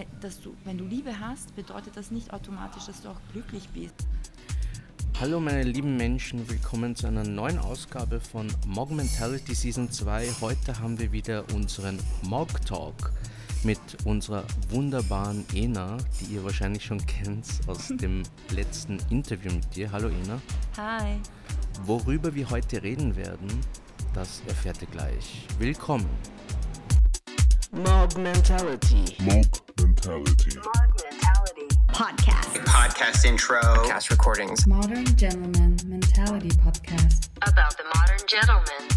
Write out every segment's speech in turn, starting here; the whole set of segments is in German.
wenn, dass du, wenn du Liebe hast, bedeutet das nicht automatisch, dass du auch glücklich bist. Hallo meine lieben Menschen, willkommen zu einer neuen Ausgabe von Mog Mentality Season 2. Heute haben wir wieder unseren Mog Talk mit unserer wunderbaren Ena, die ihr wahrscheinlich schon kennt aus dem letzten Interview mit dir. Hallo Ena. Hi. Worüber wir heute reden werden, das erfährt ihr gleich. Willkommen. Mog Mentality. Mog Mentality. Podcast. podcast intro, Cast recordings. Modern Gentleman Mentality Podcast. about the modern gentleman.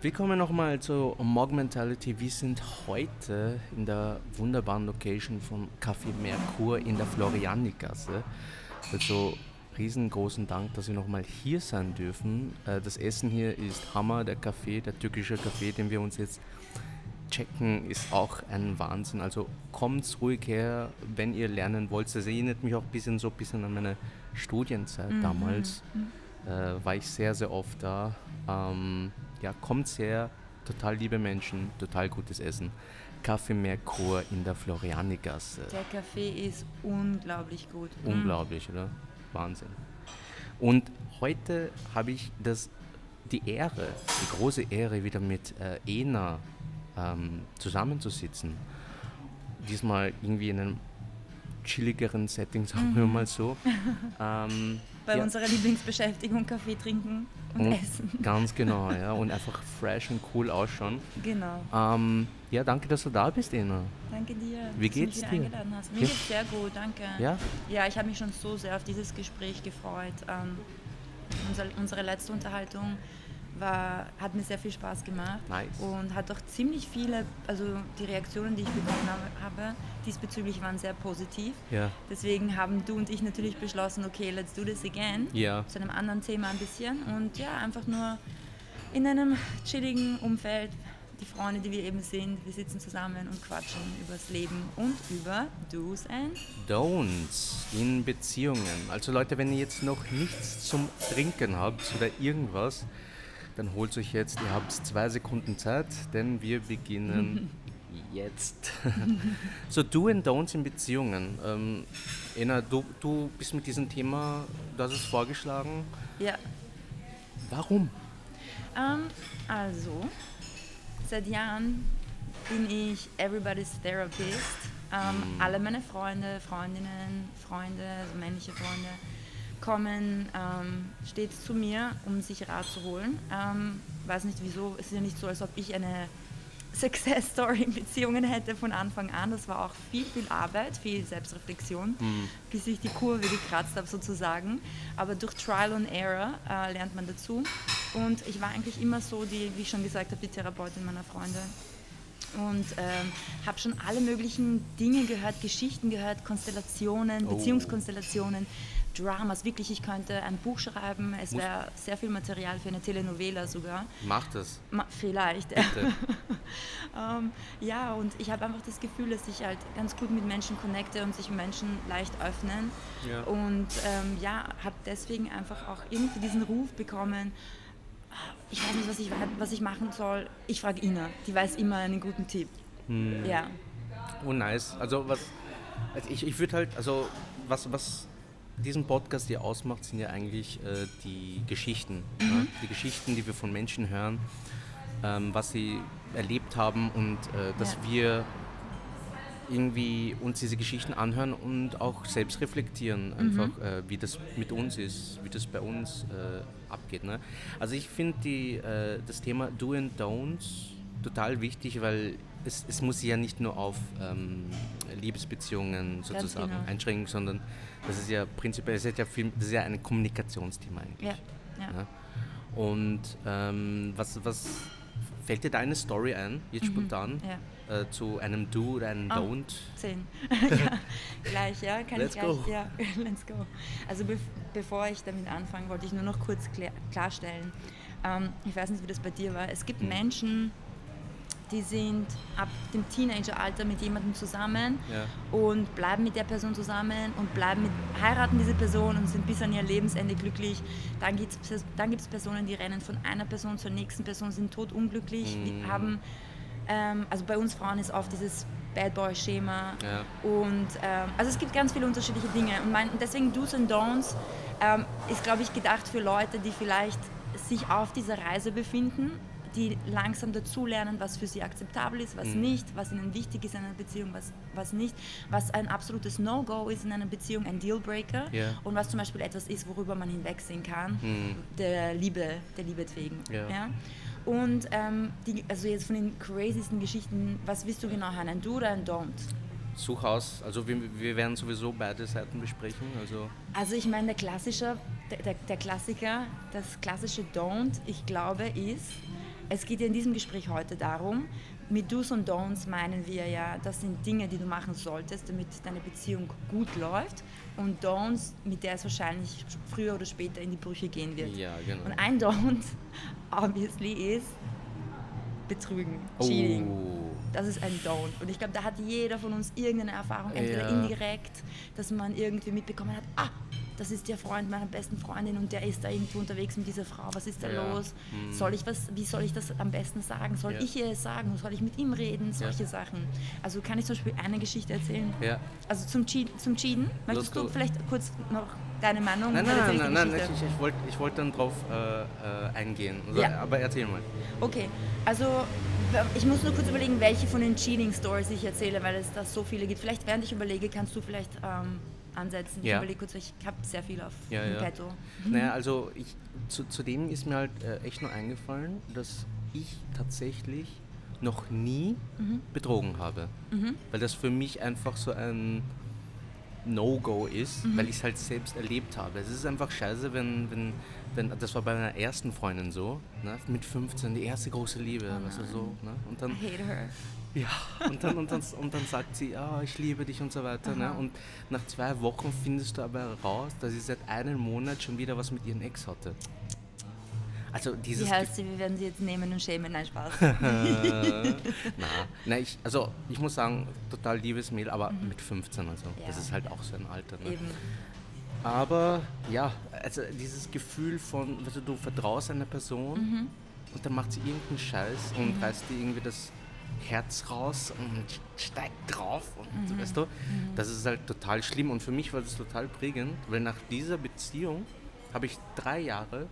Willkommen nochmal zu Mog Mentality. Wir sind heute in der wunderbaren Location von Café Merkur in der Florianigasse. Also riesengroßen Dank, dass wir nochmal hier sein dürfen. Äh, Das Essen hier ist Hammer, der Kaffee, der türkische Kaffee, den wir uns jetzt checken, ist auch ein Wahnsinn. Also kommt ruhig her, wenn ihr lernen wollt. Das erinnert mich auch ein bisschen so ein bisschen an meine Studienzeit damals. Äh, war ich sehr, sehr oft da. Ähm, ja, kommt her, total liebe Menschen, total gutes Essen. Kaffee Merkur in der Florianigasse. Der Kaffee ist unglaublich gut. Unglaublich, oder? Wahnsinn. Und heute habe ich das, die Ehre, die große Ehre, wieder mit äh, Ena ähm, zusammenzusitzen. Diesmal irgendwie in einem chilligeren Setting, sagen wir mal so. Ähm, Bei ja, unserer Lieblingsbeschäftigung Kaffee trinken und, und essen. Ganz genau, ja. Und einfach fresh und cool ausschauen. Genau. Ähm, ja, danke, dass du da bist, Ena. Danke dir, Wie dass du mich geht's dir? eingeladen hast. Mir Ja. geht's sehr gut, danke. Ja? Ja, ich habe mich schon so sehr auf dieses Gespräch gefreut. Ähm, unser, unsere letzte Unterhaltung war, hat mir sehr viel Spaß gemacht Nice. und hat auch ziemlich viele, also die Reaktionen, die ich bekommen habe, diesbezüglich waren sehr positiv. Ja. Deswegen haben du und ich natürlich beschlossen, okay, let's do this again. Ja. Zu einem anderen Thema ein bisschen und ja, einfach nur in einem chilligen Umfeld. Die Freunde, die wir eben sind, wir sitzen zusammen und quatschen über das Leben und über Do's and Don'ts in Beziehungen. Also Leute, wenn ihr jetzt noch nichts zum Trinken habt oder irgendwas, dann holt euch jetzt, ihr habt zwei Sekunden Zeit, denn wir beginnen jetzt. so, Do and Don'ts in Beziehungen. Ähm, Ena, du, du bist mit diesem Thema, du hast es vorgeschlagen. Ja, Warum? ähm, also, seit Jahren bin ich Everybody's Therapist. Ähm, Alle meine Freunde, Freundinnen, Freunde, also männliche Freunde, kommen ähm, stets zu mir, um sich Rat zu holen. Ähm, weiß nicht wieso, es ist ja nicht so, als ob ich eine Success Story in Beziehungen hätte von Anfang an. Das war auch viel, viel Arbeit, viel Selbstreflexion, bis ich die Kurve gekratzt habe sozusagen. Aber durch Trial and Error äh, lernt man dazu. Und ich war eigentlich immer so, die, wie ich schon gesagt habe, die Therapeutin meiner Freunde. Und ähm, habe schon alle möglichen Dinge gehört, Geschichten gehört, Konstellationen, Oh. Beziehungskonstellationen, Dramas. Wirklich, ich könnte ein Buch schreiben. Es wäre sehr viel Material für eine Telenovela sogar. Mach das. Ma vielleicht. Ähm, ja, und ich habe einfach das Gefühl, dass ich halt ganz gut mit Menschen connecte und sich Menschen leicht öffnen. Ja. Und ähm, ja, habe deswegen einfach auch irgendwie diesen Ruf bekommen. Ich weiß nicht, was ich, was ich machen soll. Ich frage Ina. Die weiß immer einen guten Tipp. Hm. Ja. Oh, nice. Also, was. Also ich, ich würde halt. Also, was, was diesen Podcast hier ausmacht, sind ja eigentlich äh, die Geschichten. Ja? Die Geschichten, die wir von Menschen hören, ähm, was sie erlebt haben und äh, dass Ja. wir irgendwie uns diese Geschichten anhören und auch selbst reflektieren, einfach äh, wie das mit uns ist, wie das bei uns äh, abgeht. Ne? Also ich finde äh, das Thema Do and Don'ts total wichtig, weil es, es muss sich ja nicht nur auf ähm, Liebesbeziehungen sozusagen genau. einschränken, sondern das ist ja prinzipiell, das ist ja, viel, das ist ja ein Kommunikationsthema eigentlich. Ja. ja. Ja. Und ähm, was, was fällt dir da eine Story ein, jetzt spontan, ja. äh, zu einem Do oder einem Ah. Don't? Zehn. ja, gleich, ja, kann Let's ich gleich. go. Ja, let's go. Also bev bevor ich damit anfange, wollte ich nur noch kurz klär klarstellen. Ähm, ich weiß nicht, wie das bei dir war. Es gibt Hm. Menschen, die sind ab dem Teenageralter mit jemandem zusammen Ja. und bleiben mit der Person zusammen und bleiben mit, heiraten diese Person und sind bis an ihr Lebensende glücklich. Dann gibt es dann gibt's Personen, die rennen von einer Person zur nächsten Person, sind totunglücklich, Mhm. haben Ähm, also bei uns Frauen ist oft dieses Bad Boy Schema Ja. und ähm, also es gibt ganz viele unterschiedliche Dinge und mein, deswegen Do's und Don'ts ähm, ist glaube ich gedacht für Leute, die vielleicht sich auf dieser Reise befinden, die langsam dazulernen, was für sie akzeptabel ist, Mhm. was nicht, was ihnen wichtig ist in einer Beziehung, was, was nicht, was ein absolutes No-Go ist in einer Beziehung, ein Dealbreaker Ja. und was zum Beispiel etwas ist, worüber man hinwegsehen kann, der Liebe, der Liebe wegen. Ja. Ja? Und ähm, die, also jetzt von den craziesten Geschichten, was willst du genau hören, ein Do oder ein Don't? Such aus, also wir, wir werden sowieso beide Seiten besprechen. Also Also ich meine, der klassische, der, der, der Klassiker, das klassische Don't, ich glaube, ist, es geht ja in diesem Gespräch heute darum, mit Do's und Don'ts meinen wir ja, das sind Dinge, die du machen solltest, damit deine Beziehung gut läuft und Don'ts, mit der es wahrscheinlich früher oder später in die Brüche gehen wird. Ja, genau. Und ein Don't, obviously, ist Betrügen, Cheating. Oh. Das ist ein Don't. Und ich glaube, da hat jeder von uns irgendeine Erfahrung, entweder Ja. indirekt, dass man irgendwie mitbekommen hat, ah, das ist der Freund meiner besten Freundin und der ist da irgendwo unterwegs mit dieser Frau. Was ist da Ja. los? Soll ich was, wie soll ich das am besten sagen? Soll Ja. ich ihr es sagen? Soll ich mit ihm reden? Solche Sachen. Also kann ich zum Beispiel eine Geschichte erzählen? Ja. Also zum, Cheat, zum Cheaten. Möchtest du vielleicht kurz noch deine Meinung? Nein, nein, nein, nein, nein, ich, ich wollte ich wollt dann drauf äh, äh, eingehen. Also, Ja. Aber erzähl mal. Okay, also ich muss nur kurz überlegen, welche von den Cheating Stories ich erzähle, weil es da so viele gibt. Vielleicht während ich überlege, kannst du vielleicht ähm, ansetzen. Ich Ja. überlege kurz, ich habe sehr viel auf Ja, im ja. Petto. Naja, also ich, zu, zu dem ist mir halt äh, echt nur eingefallen, dass ich tatsächlich noch nie Mhm. betrogen habe. Weil das für mich einfach so ein No-Go ist, Mhm. weil ich es halt selbst erlebt habe. Es ist einfach scheiße, wenn, wenn, wenn das war bei meiner ersten Freundin so, ne, mit 15, die erste große Liebe, weißt du so. Ne? Und dann, I hate her. Ja, und dann, und dann, und dann sagt sie, ah, ich liebe dich und so weiter. Ne? Und nach zwei Wochen findest du aber heraus, dass sie seit einem Monat schon wieder was mit ihrem Ex hatte. Also dieses Wie heißt sie? Wir werden sie jetzt nehmen und schämen. Nein, Spaß. Ge- na, na, ich, also ich muss sagen, total liebes Mädel, aber mit 15, also das Ja. ist halt auch so ein Alter. Ne? Eben. Aber ja, also dieses Gefühl von, weißt du, vertraust einer Person Mhm. und dann macht sie irgendeinen Scheiß und reißt dir irgendwie das Herz raus und steigt drauf und Mhm. weißt du, das ist halt total schlimm und für mich war das total prägend, weil nach dieser Beziehung habe ich drei Jahre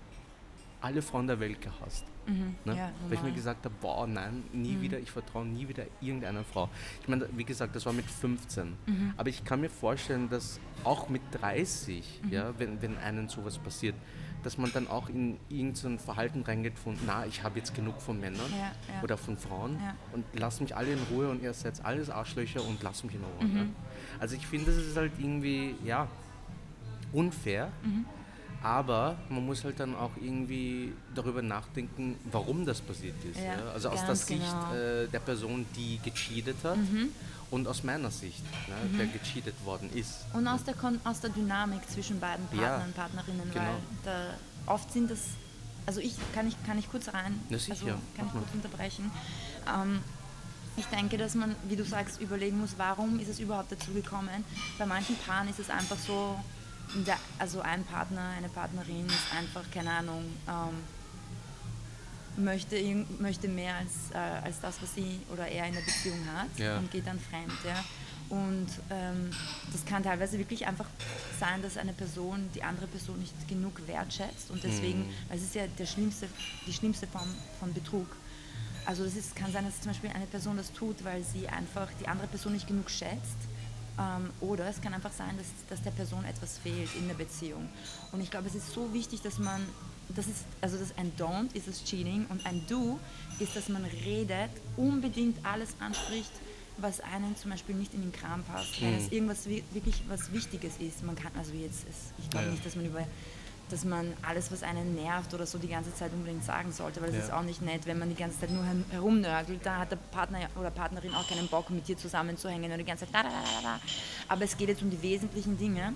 alle Frauen der Welt gehasst. Ne? Mhm. Ja, Weil ich mir. Mhm. gesagt habe, boah, nein, nie wieder, ich vertraue nie wieder irgendeiner Frau. Ich meine, wie gesagt, das war mit 15. Mhm. Aber ich kann mir vorstellen, dass auch mit 30, Mhm. ja, wenn, wenn einem sowas passiert, dass man dann auch in irgendein Verhalten reingeht von, na, ich habe jetzt genug von Männern Ja, ja. oder von Frauen Ja. und lasst mich alle in Ruhe und ihr seid alles Arschlöcher und lasst mich in Ruhe. Mhm. Ne? Also ich finde, das ist halt irgendwie, ja, unfair. Mhm. Aber man muss halt dann auch irgendwie darüber nachdenken, warum das passiert ist. Ja, Also aus der Sicht genau. äh, der Person, die gecheatet hat und aus meiner Sicht, ne, der gecheatet worden ist. Und aus der, Kon aus der Dynamik zwischen beiden Ja, Partnern und Partnerinnen, genau. weil da oft sind das, also ich kann ich, kann ich kurz rein, Na sicher, also kann ich kurz unterbrechen. Ähm, ich denke, dass man, wie du sagst, überlegen muss, warum ist es überhaupt dazu gekommen. Bei manchen Paaren ist es einfach so, also ein Partner, eine Partnerin ist einfach, keine Ahnung, ähm, möchte, möchte mehr als, äh, als das, was sie oder er in der Beziehung hat Ja. und geht dann fremd. Ja. Und ähm, das kann teilweise wirklich einfach sein, dass eine Person die andere Person nicht genug wertschätzt und deswegen, weil es ist ja der schlimmste, die schlimmste Form von Betrug. Also es ist, kann sein, dass zum Beispiel eine Person das tut, weil sie einfach die andere Person nicht genug schätzt. Ähm, oder es kann einfach sein, dass, dass der Person etwas fehlt in der Beziehung. Und ich glaube, es ist so wichtig, dass man, das ist, also das ein Don't ist das Cheating und ein Do ist, dass man redet, unbedingt alles anspricht, was einen zum Beispiel nicht in den Kram passt, wenn es irgendwas wi- wirklich was Wichtiges ist. Man kann, also jetzt, ist, ich glaube Ja. nicht, dass man über dass man alles, was einen nervt oder so, die ganze Zeit unbedingt sagen sollte, weil es Ja. ist auch nicht nett, wenn man die ganze Zeit nur her- herumnörgelt. Da hat der Partner oder Partnerin auch keinen Bock, mit dir zusammenzuhängen und die ganze Zeit da, da, da, da, da. Aber es geht jetzt um die wesentlichen Dinge,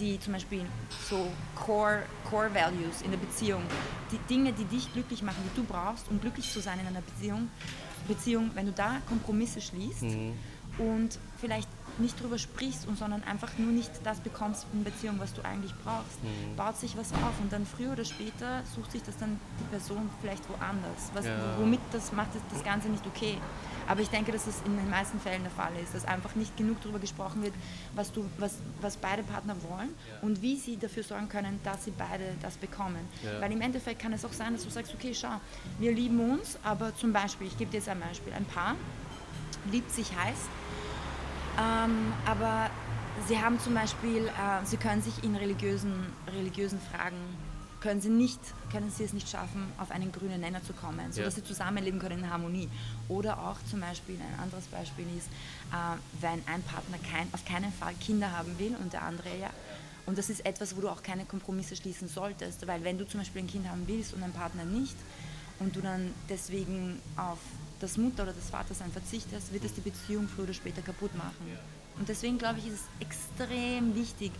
die zum Beispiel so Core, Core Values in der Beziehung, die Dinge, die dich glücklich machen, die du brauchst, um glücklich zu sein in einer Beziehung, Beziehung wenn du da Kompromisse schließt und vielleicht nicht drüber sprichst und sondern einfach nur nicht das bekommst in Beziehung, was du eigentlich brauchst, baut sich was auf und dann früher oder später sucht sich das dann die Person vielleicht woanders, was, Ja. womit das macht das, das Ganze nicht okay. Aber ich denke, dass es in den meisten Fällen der Fall ist, dass einfach nicht genug darüber gesprochen wird, was, du, was, was beide Partner wollen und wie sie dafür sorgen können, dass sie beide das bekommen. Ja. Weil im Endeffekt kann es auch sein, dass du sagst, okay, schau, wir lieben uns, aber zum Beispiel, ich gebe dir jetzt ein Beispiel, ein Paar liebt sich heiß, ähm, aber sie haben zum Beispiel, äh, sie können sich in religiösen, religiösen Fragen, können sie, nicht, können sie es nicht schaffen, auf einen grünen Nenner zu kommen, sodass Ja. sie zusammenleben können in Harmonie. Oder auch zum Beispiel, ein anderes Beispiel ist, äh, wenn ein Partner kein, auf keinen Fall Kinder haben will und der andere ja. Und das ist etwas, wo du auch keine Kompromisse schließen solltest, weil wenn du zum Beispiel ein Kind haben willst und ein Partner nicht und du dann deswegen auf das Mutter- oder das Vatersein verzichtest, wird es die Beziehung früher oder später kaputt machen. Und deswegen glaube ich, ist es extrem wichtig,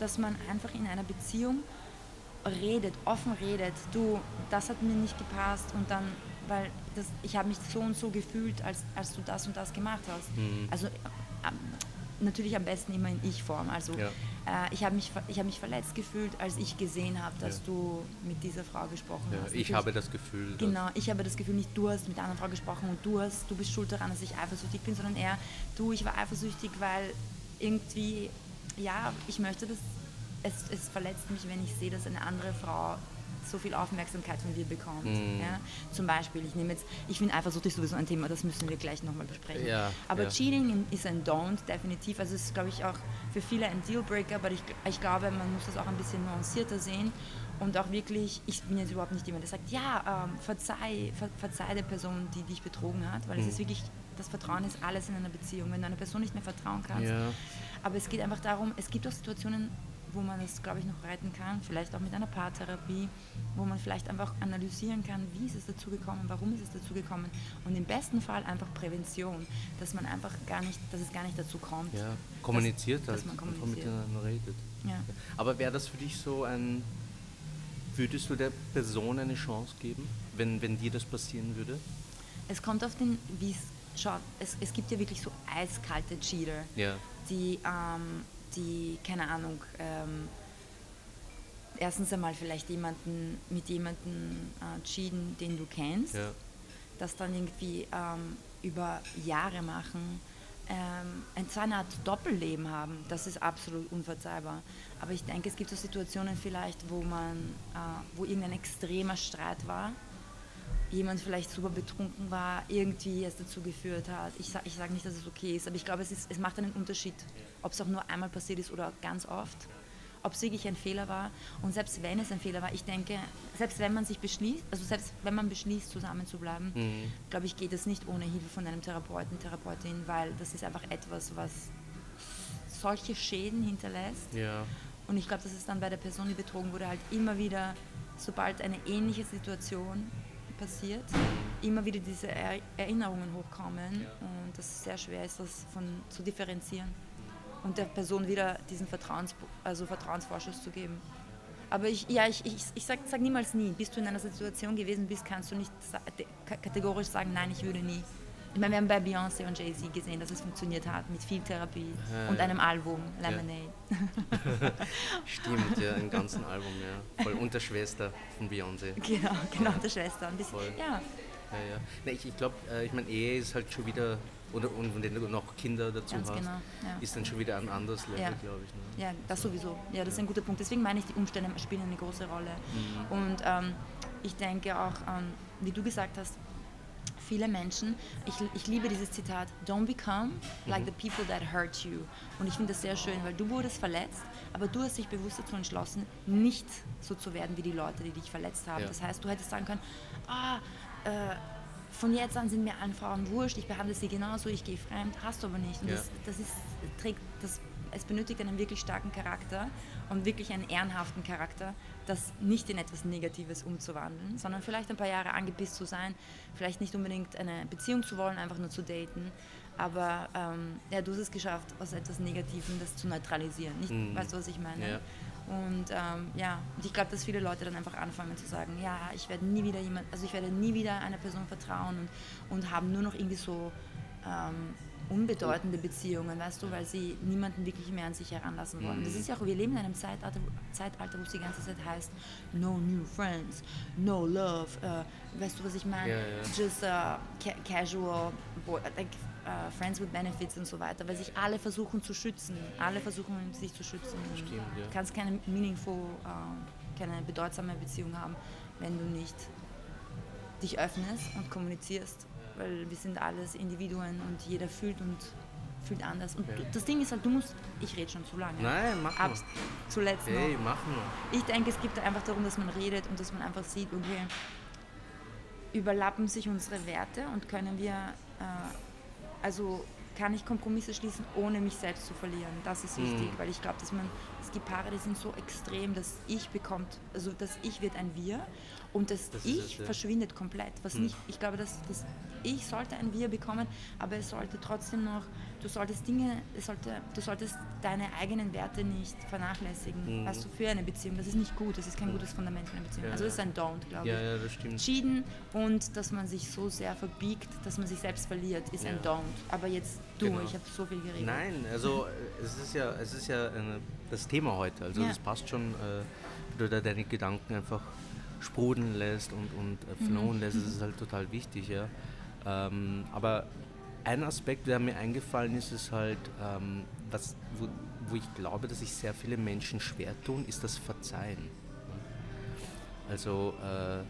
dass man einfach in einer Beziehung redet, offen redet. Du, das hat mir nicht gepasst und dann, weil das, ich habe mich so und so gefühlt, als, als du das und das gemacht hast. Also ähm, natürlich am besten immer in Ich-Form. Also Ja. äh, ich habe mich, ich hab mich verletzt gefühlt, als ich gesehen habe, dass Ja. du mit dieser Frau gesprochen Ja, hast. ich Natürlich- habe das Gefühl, Genau, ich habe das Gefühl, nicht du hast mit einer anderen Frau gesprochen und du hast, du bist schuld daran, dass ich eifersüchtig bin, sondern eher du, ich war eifersüchtig, weil irgendwie, ja, ich möchte das, es, es verletzt mich, wenn ich sehe, dass eine andere Frau so viel Aufmerksamkeit von dir bekommt. Mhm. Ja? Zum Beispiel, ich nehme jetzt, ich finde eifersüchtig sowieso ein Thema, das müssen wir gleich nochmal besprechen. Ja, aber ja. Cheating ist ein Don't, definitiv. Also es ist, glaube ich, auch für viele ein Dealbreaker, aber ich, ich glaube, man muss das auch ein bisschen nuancierter sehen und auch wirklich, ich bin jetzt überhaupt nicht jemand, der sagt, ja, ähm, verzeih, ver, verzeih der Person, die dich betrogen hat, weil es Mhm. ist wirklich, das Vertrauen ist alles in einer Beziehung. Wenn du einer Person nicht mehr vertrauen kannst, Ja. aber es geht einfach darum, es gibt auch Situationen, wo man das, glaube ich, noch retten kann, vielleicht auch mit einer Paartherapie, wo man vielleicht einfach analysieren kann, wie ist es dazu gekommen, warum ist es dazu gekommen und im besten Fall einfach Prävention, dass man einfach gar nicht, dass es gar nicht dazu kommt. Ja, kommuniziert dass, halt, dass man kommuniziert. miteinander redet. Ja. Aber wäre das für dich so ein, würdest du der Person eine Chance geben, wenn, wenn dir das passieren würde? Es kommt auf den, wie es schaut, es, es gibt ja wirklich so eiskalte Cheater, Ja. die, ähm, die, keine Ahnung, ähm, erstens einmal vielleicht jemanden mit jemandem äh, cheaten, den du kennst, Ja. das dann irgendwie ähm, über Jahre machen, ähm, ein- so eine Art Doppelleben haben, das ist absolut unverzeihbar. Aber ich denke, es gibt so Situationen vielleicht, wo man, äh, wo irgendein extremer Streit war, jemand vielleicht super betrunken war, irgendwie es dazu geführt hat. Ich sage ich sag nicht, dass es okay ist, aber ich glaube, es, ist, es macht einen Unterschied, ob es auch nur einmal passiert ist oder ganz oft. Ob es wirklich ein Fehler war. Und selbst wenn es ein Fehler war, ich denke, selbst wenn man sich beschließt, also selbst wenn man beschließt, zusammen zu bleiben, Mhm. glaube ich, geht es nicht ohne Hilfe von einem Therapeuten, Therapeutin, weil das ist einfach etwas, was solche Schäden hinterlässt. Ja. Und ich glaube, dass es dann bei der Person, die betrogen wurde, halt immer wieder, sobald eine ähnliche Situation passiert, immer wieder diese er Erinnerungen hochkommen und das sehr schwer ist, das von, zu differenzieren und der Person wieder diesen Vertrauens, also Vertrauensvorschuss zu geben. Aber ich, ja, ich, ich, ich sag, sag niemals nie. Bis du in einer Situation gewesen bist, kannst du nicht kategorisch sagen, nein, ich würde nie. Ich meine, wir haben bei Beyoncé und Jay-Z gesehen, dass es funktioniert hat mit viel Therapie Ja, und ja. einem Album, Lemonade. Stimmt, ja, ein ganzen Album, ja. Voll unter Schwester von Beyoncé. Genau, genau, der Schwester. Ein bisschen, Voll. ja, Ja, ja. Nee, ich ich glaube, äh, ich meine, Ehe ist halt schon wieder, oder, und wenn du noch Kinder dazu Ganz hast, genau, ja. ist dann schon wieder ein anderes Level, Ja. glaube ich. Ne? ja, das sowieso. Ja, das ist ein guter Punkt. Deswegen meine ich, die Umstände spielen eine große Rolle. Mhm. Und ähm, ich denke auch, ähm, wie du gesagt hast, viele Menschen, ich, ich liebe dieses Zitat, don't become like Mhm. the people that hurt you. Und ich finde das sehr schön, weil du wurdest verletzt, aber du hast dich bewusst dazu entschlossen, nicht so zu werden wie die Leute, die dich verletzt haben. Ja. Das heißt, du hättest sagen können, ah, äh, von jetzt an sind mir allen Frauen wurscht, ich behandle sie genauso, ich gehe fremd, hast du aber nicht. Und Ja. das, das ist, trägt, das, es benötigt einen wirklich starken Charakter und wirklich einen ehrenhaften Charakter, das nicht in etwas Negatives umzuwandeln, sondern vielleicht ein paar Jahre angepisst zu sein, vielleicht nicht unbedingt eine Beziehung zu wollen, einfach nur zu daten. Aber ähm, ja, du hast es geschafft, aus etwas Negativem das zu neutralisieren. Nicht, Mhm. Weißt du, was ich meine? Ja. Und ähm, ja, und ich glaube, dass viele Leute dann einfach anfangen zu sagen, ja, ich werde nie wieder jemand, also ich werde nie wieder einer Person vertrauen und, und haben nur noch irgendwie so ähm, unbedeutende Beziehungen, weißt du, weil sie niemanden wirklich mehr an sich heranlassen wollen. Mhm. Das ist ja auch, wir leben in einem Zeitalter, Zeitalter wo es die ganze Zeit heißt, no new friends, no love, äh, weißt du, was ich meine? Ja, ja. Just uh, ca casual, boy, like, uh, friends with benefits und so weiter, weil sich alle versuchen zu schützen, alle versuchen sich zu schützen. Stimmt, ja. Du kannst keine meaningful, keine bedeutsame Beziehung haben, wenn du nicht dich öffnest und kommunizierst, weil wir sind alles Individuen und jeder fühlt und fühlt anders. Und du, das Ding ist halt, du musst, ich rede schon zu lange. Nein, mach Ab, nur. zuletzt Hey, noch. mach nur. Ich denke, es geht einfach darum, dass man redet und dass man einfach sieht, okay, überlappen sich unsere Werte und können wir, äh, also kann ich Kompromisse schließen, ohne mich selbst zu verlieren. Das ist wichtig, weil ich glaube, dass man, es gibt Paare, die sind so extrem, dass ich bekommt, also das Ich wird ein Wir und das, Das Ich es, ja. verschwindet komplett. Was nicht, ich glaube, dass das Ich sollte ein Wir bekommen, aber es sollte trotzdem noch, du solltest Dinge, es sollte, du solltest deine eigenen Werte nicht vernachlässigen, weißt du, für eine Beziehung. Das ist nicht gut, das ist kein gutes Fundament für eine Beziehung. Ja, also das ist ein Don't, glaube ich. ja, das stimmt. Entschieden und dass man sich so sehr verbiegt, dass man sich selbst verliert, ist ein. Don't. Aber jetzt du, Genau. ich habe so viel geredet. Nein, also äh, es ist ja, es ist ja eine, das Thema heute. Also das passt schon, äh, du da deine Gedanken einfach sprudeln lässt und, und äh, Mhm. flowen lässt. Das ist halt total wichtig, ja. Ähm, aber ein Aspekt, der mir eingefallen ist, ist halt, ähm, was, wo, wo ich glaube, dass sich sehr viele Menschen schwer tun, ist das Verzeihen. Also äh,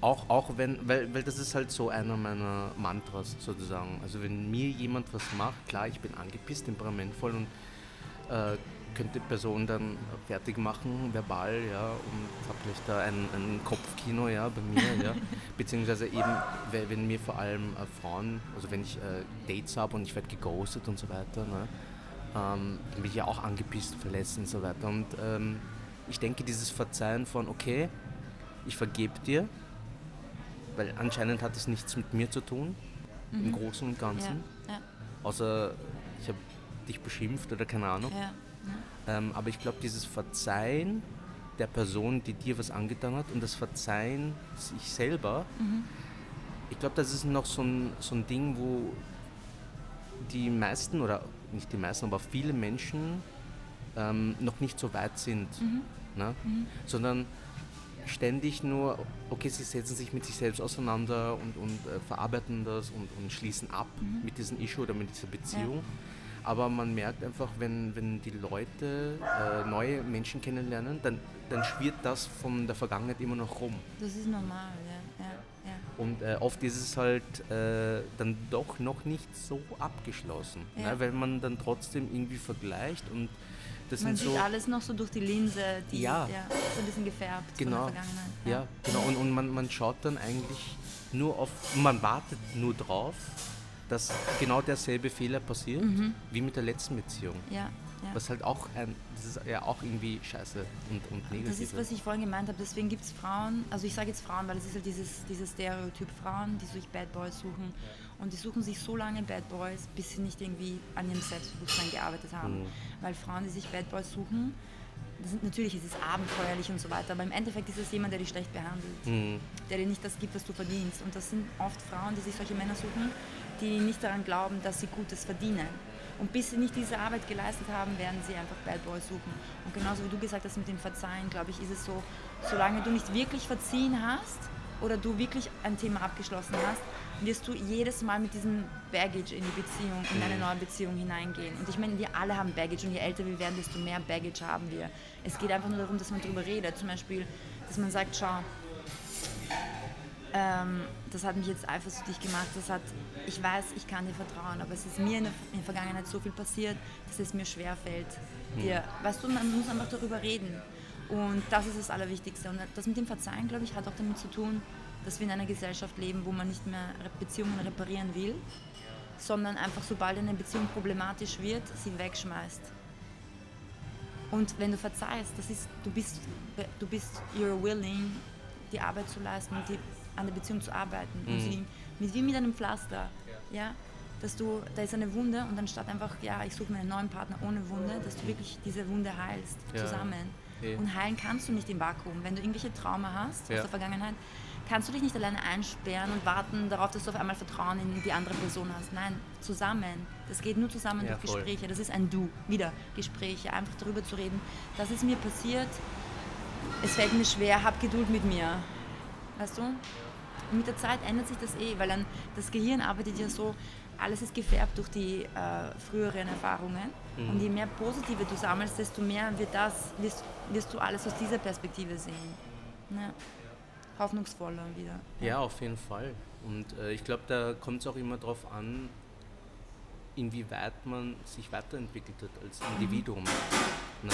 auch, auch wenn, weil, weil das ist halt so einer meiner Mantras sozusagen. Also wenn mir jemand was macht, klar, ich bin angepisst, temperamentvoll und äh, könnte die Person dann fertig machen, verbal, ja, und habe vielleicht da ein, ein Kopfkino, ja, bei mir, ja. Beziehungsweise eben, we- wenn mir vor allem äh, Frauen, also wenn ich äh, Dates habe und ich werde geghostet und so weiter, ne, ähm, dann bin ich ja auch angepisst, verletzt und so weiter. Und ähm, ich denke, dieses Verzeihen von, okay, ich vergebe dir, weil anscheinend hat es nichts mit mir zu tun, im Großen und ja, Ganzen, ja, außer ich habe dich beschimpft oder keine Ahnung. ja. Ähm, aber ich glaube, dieses Verzeihen der Person, die dir was angetan hat und das Verzeihen sich selber, ich glaube, das ist noch so ein, so ein Ding, wo die meisten, oder nicht die meisten, aber viele Menschen ähm, noch nicht so weit sind, ne? sondern ständig nur, okay, sie setzen sich mit sich selbst auseinander und, und äh, verarbeiten das und, und schließen ab mit diesem Issue oder mit dieser Beziehung. Aber man merkt einfach, wenn, wenn die Leute äh, neue Menschen kennenlernen, dann, dann schwirrt das von der Vergangenheit immer noch rum. Das ist normal, ja. ja, ja. Und äh, oft ist es halt äh, dann doch noch nicht so abgeschlossen, Ja. ne? weil man dann trotzdem irgendwie vergleicht und das Man sieht so... alles noch so durch die Linse, die Ja. so ein bisschen gefärbt Genau. von der Vergangenheit. Ja, genau. Und, und man, man schaut dann eigentlich nur auf, man wartet nur drauf, dass genau derselbe Fehler passiert wie mit der letzten Beziehung. ja, ja. Was halt auch ein, das ist ja auch irgendwie scheiße und, und negativ. Das ist, was ich vorhin gemeint habe. Deswegen gibt es Frauen, also ich sage jetzt Frauen, weil es ist halt dieses, dieses Stereotyp Frauen, die sich Bad Boys suchen. Und die suchen sich so lange Bad Boys, bis sie nicht irgendwie an ihrem Selbstbewusstsein gearbeitet haben. Mhm. Weil Frauen, die sich Bad Boys suchen, sind, natürlich ist es abenteuerlich und so weiter, aber im Endeffekt ist es jemand, der dich schlecht behandelt, Mhm. der dir nicht das gibt, was du verdienst. Und das sind oft Frauen, die sich solche Männer suchen, die nicht daran glauben, dass sie Gutes verdienen. Und bis sie nicht diese Arbeit geleistet haben, werden sie einfach Bad Boys suchen. Und genauso wie du gesagt hast mit dem Verzeihen, glaube ich, ist es so, solange du nicht wirklich verziehen hast oder du wirklich ein Thema abgeschlossen hast, wirst du jedes Mal mit diesem Baggage in die Beziehung, in eine neue Beziehung hineingehen. Und ich meine, wir alle haben Baggage und je älter wir werden, desto mehr Baggage haben wir. Es geht einfach nur darum, dass man darüber redet. Zum Beispiel, dass man sagt, schau, ähm, das hat mich jetzt eifersüchtig gemacht. Das hat, ich weiß, ich kann dir vertrauen, aber es ist mir in der, in der Vergangenheit so viel passiert, dass es mir schwerfällt, dir, weißt du, man muss einfach darüber reden. Und das ist das Allerwichtigste. Und das mit dem Verzeihen, glaube ich, hat auch damit zu tun, dass wir in einer Gesellschaft leben, wo man nicht mehr Beziehungen reparieren will, sondern einfach, sobald eine Beziehung problematisch wird, sie wegschmeißt. Und wenn du verzeihst, das ist, du bist, du bist, you're willing, die Arbeit zu leisten und die, an der Beziehung zu arbeiten. Und sie, mit, wie mit einem Pflaster. Ja? Dass du, da ist eine Wunde und anstatt einfach, ja, ich suche mir einen neuen Partner ohne Wunde, dass du wirklich diese Wunde heilst, Ja. zusammen. Eh. Und heilen kannst du nicht im Vakuum. Wenn du irgendwelche Trauma hast Ja. aus der Vergangenheit, kannst du dich nicht alleine einsperren und warten darauf, dass du auf einmal Vertrauen in die andere Person hast. Nein, zusammen. Das geht nur zusammen Ja, durch voll. Gespräche. Das ist ein Du. Wieder Gespräche. Einfach darüber zu reden. Das ist mir passiert. Es fällt mir schwer. Hab Geduld mit mir. Weißt du? Und mit der Zeit ändert sich das eh, weil dann das Gehirn arbeitet ja so, alles ist gefärbt durch die äh, früheren Erfahrungen. Mhm. Und je mehr positive du sammelst, desto mehr wird das, wirst, wirst du alles aus dieser Perspektive sehen. Ja. Hoffnungsvoller wieder. Ja, auf jeden Fall. Und äh, ich glaube, da kommt es auch immer darauf an, inwieweit man sich weiterentwickelt hat als Individuum. Ne?